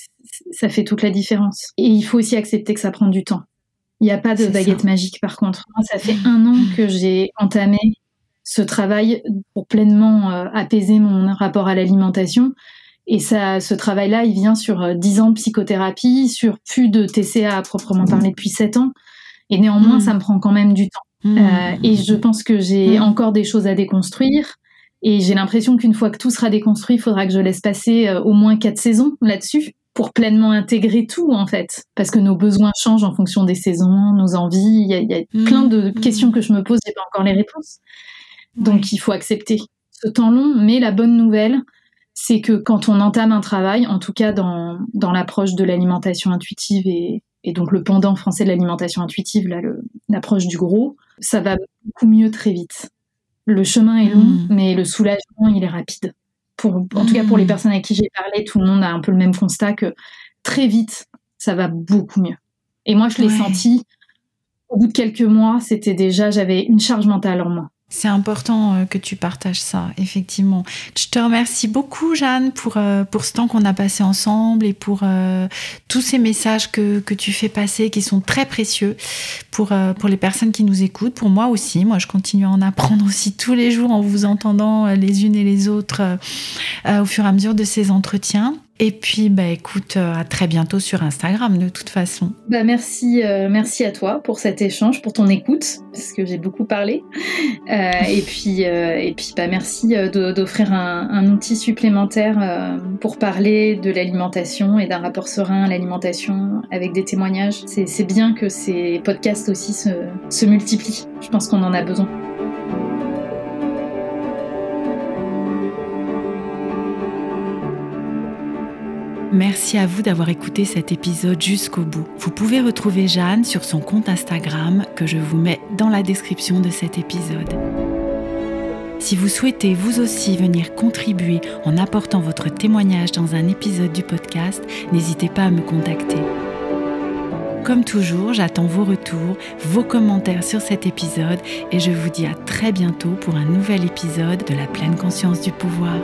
ça fait toute la différence. Et il faut aussi accepter que ça prend du temps. Il n'y a pas de baguette magique, par contre. Moi, ça fait un an que j'ai entamé ce travail pour pleinement euh, apaiser mon rapport à l'alimentation. Et ça, ce travail-là, il vient sur euh, dix ans de psychothérapie, sur plus de TCA à proprement parler depuis sept ans. Et néanmoins, mmh. ça me prend quand même du temps. Mmh. Euh, et je pense que j'ai mmh. encore des choses à déconstruire. Et j'ai l'impression qu'une fois que tout sera déconstruit, il faudra que je laisse passer au moins quatre saisons là-dessus pour pleinement intégrer tout en fait, parce que nos besoins changent en fonction des saisons, nos envies. Il y a, il y a plein de questions que je me pose, j'ai pas encore les réponses. Donc il faut accepter ce temps long, mais la bonne nouvelle, c'est que quand on entame un travail, en tout cas dans, dans l'approche de l'alimentation intuitive et, et, donc le pendant français de l'alimentation intuitive, là, l'approche du gros, ça va beaucoup mieux très vite. Le chemin est long, mmh. mais le soulagement, il est rapide. Pour, en tout cas, pour les mmh. personnes avec qui j'ai parlé, tout le monde a un peu le même constat que très vite, ça va beaucoup mieux. Et moi, je l'ai senti. Au bout de quelques mois, c'était déjà, j'avais une charge mentale en moi. C'est important euh, que tu partages ça, effectivement. Je te remercie beaucoup, Jeanne, pour, euh, pour ce temps qu'on a passé ensemble et pour euh, tous ces messages que, que, tu fais passer qui sont très précieux pour, pour les personnes qui nous écoutent, pour moi aussi. Moi, je continue à en apprendre aussi tous les jours en vous entendant les unes et les autres au fur et à mesure de ces entretiens. Et puis, bah, écoute, euh, à très bientôt sur Instagram de toute façon. Bah, merci, euh, merci à toi pour cet échange, pour ton écoute, parce que j'ai beaucoup parlé. Euh, et puis, et puis bah, merci d'offrir un, outil supplémentaire pour parler de l'alimentation et d'un rapport serein à l'alimentation avec des témoignages. C'est bien que ces podcasts aussi se multiplient. Je pense qu'on en a besoin. Merci à vous d'avoir écouté cet épisode jusqu'au bout. Vous pouvez retrouver Jeanne sur son compte Instagram que je vous mets dans la description de cet épisode. Si vous souhaitez vous aussi venir contribuer en apportant votre témoignage dans un épisode du podcast, n'hésitez pas à me contacter. Comme toujours, j'attends vos retours, vos commentaires sur cet épisode et je vous dis à très bientôt pour un nouvel épisode de la pleine conscience du pouvoir.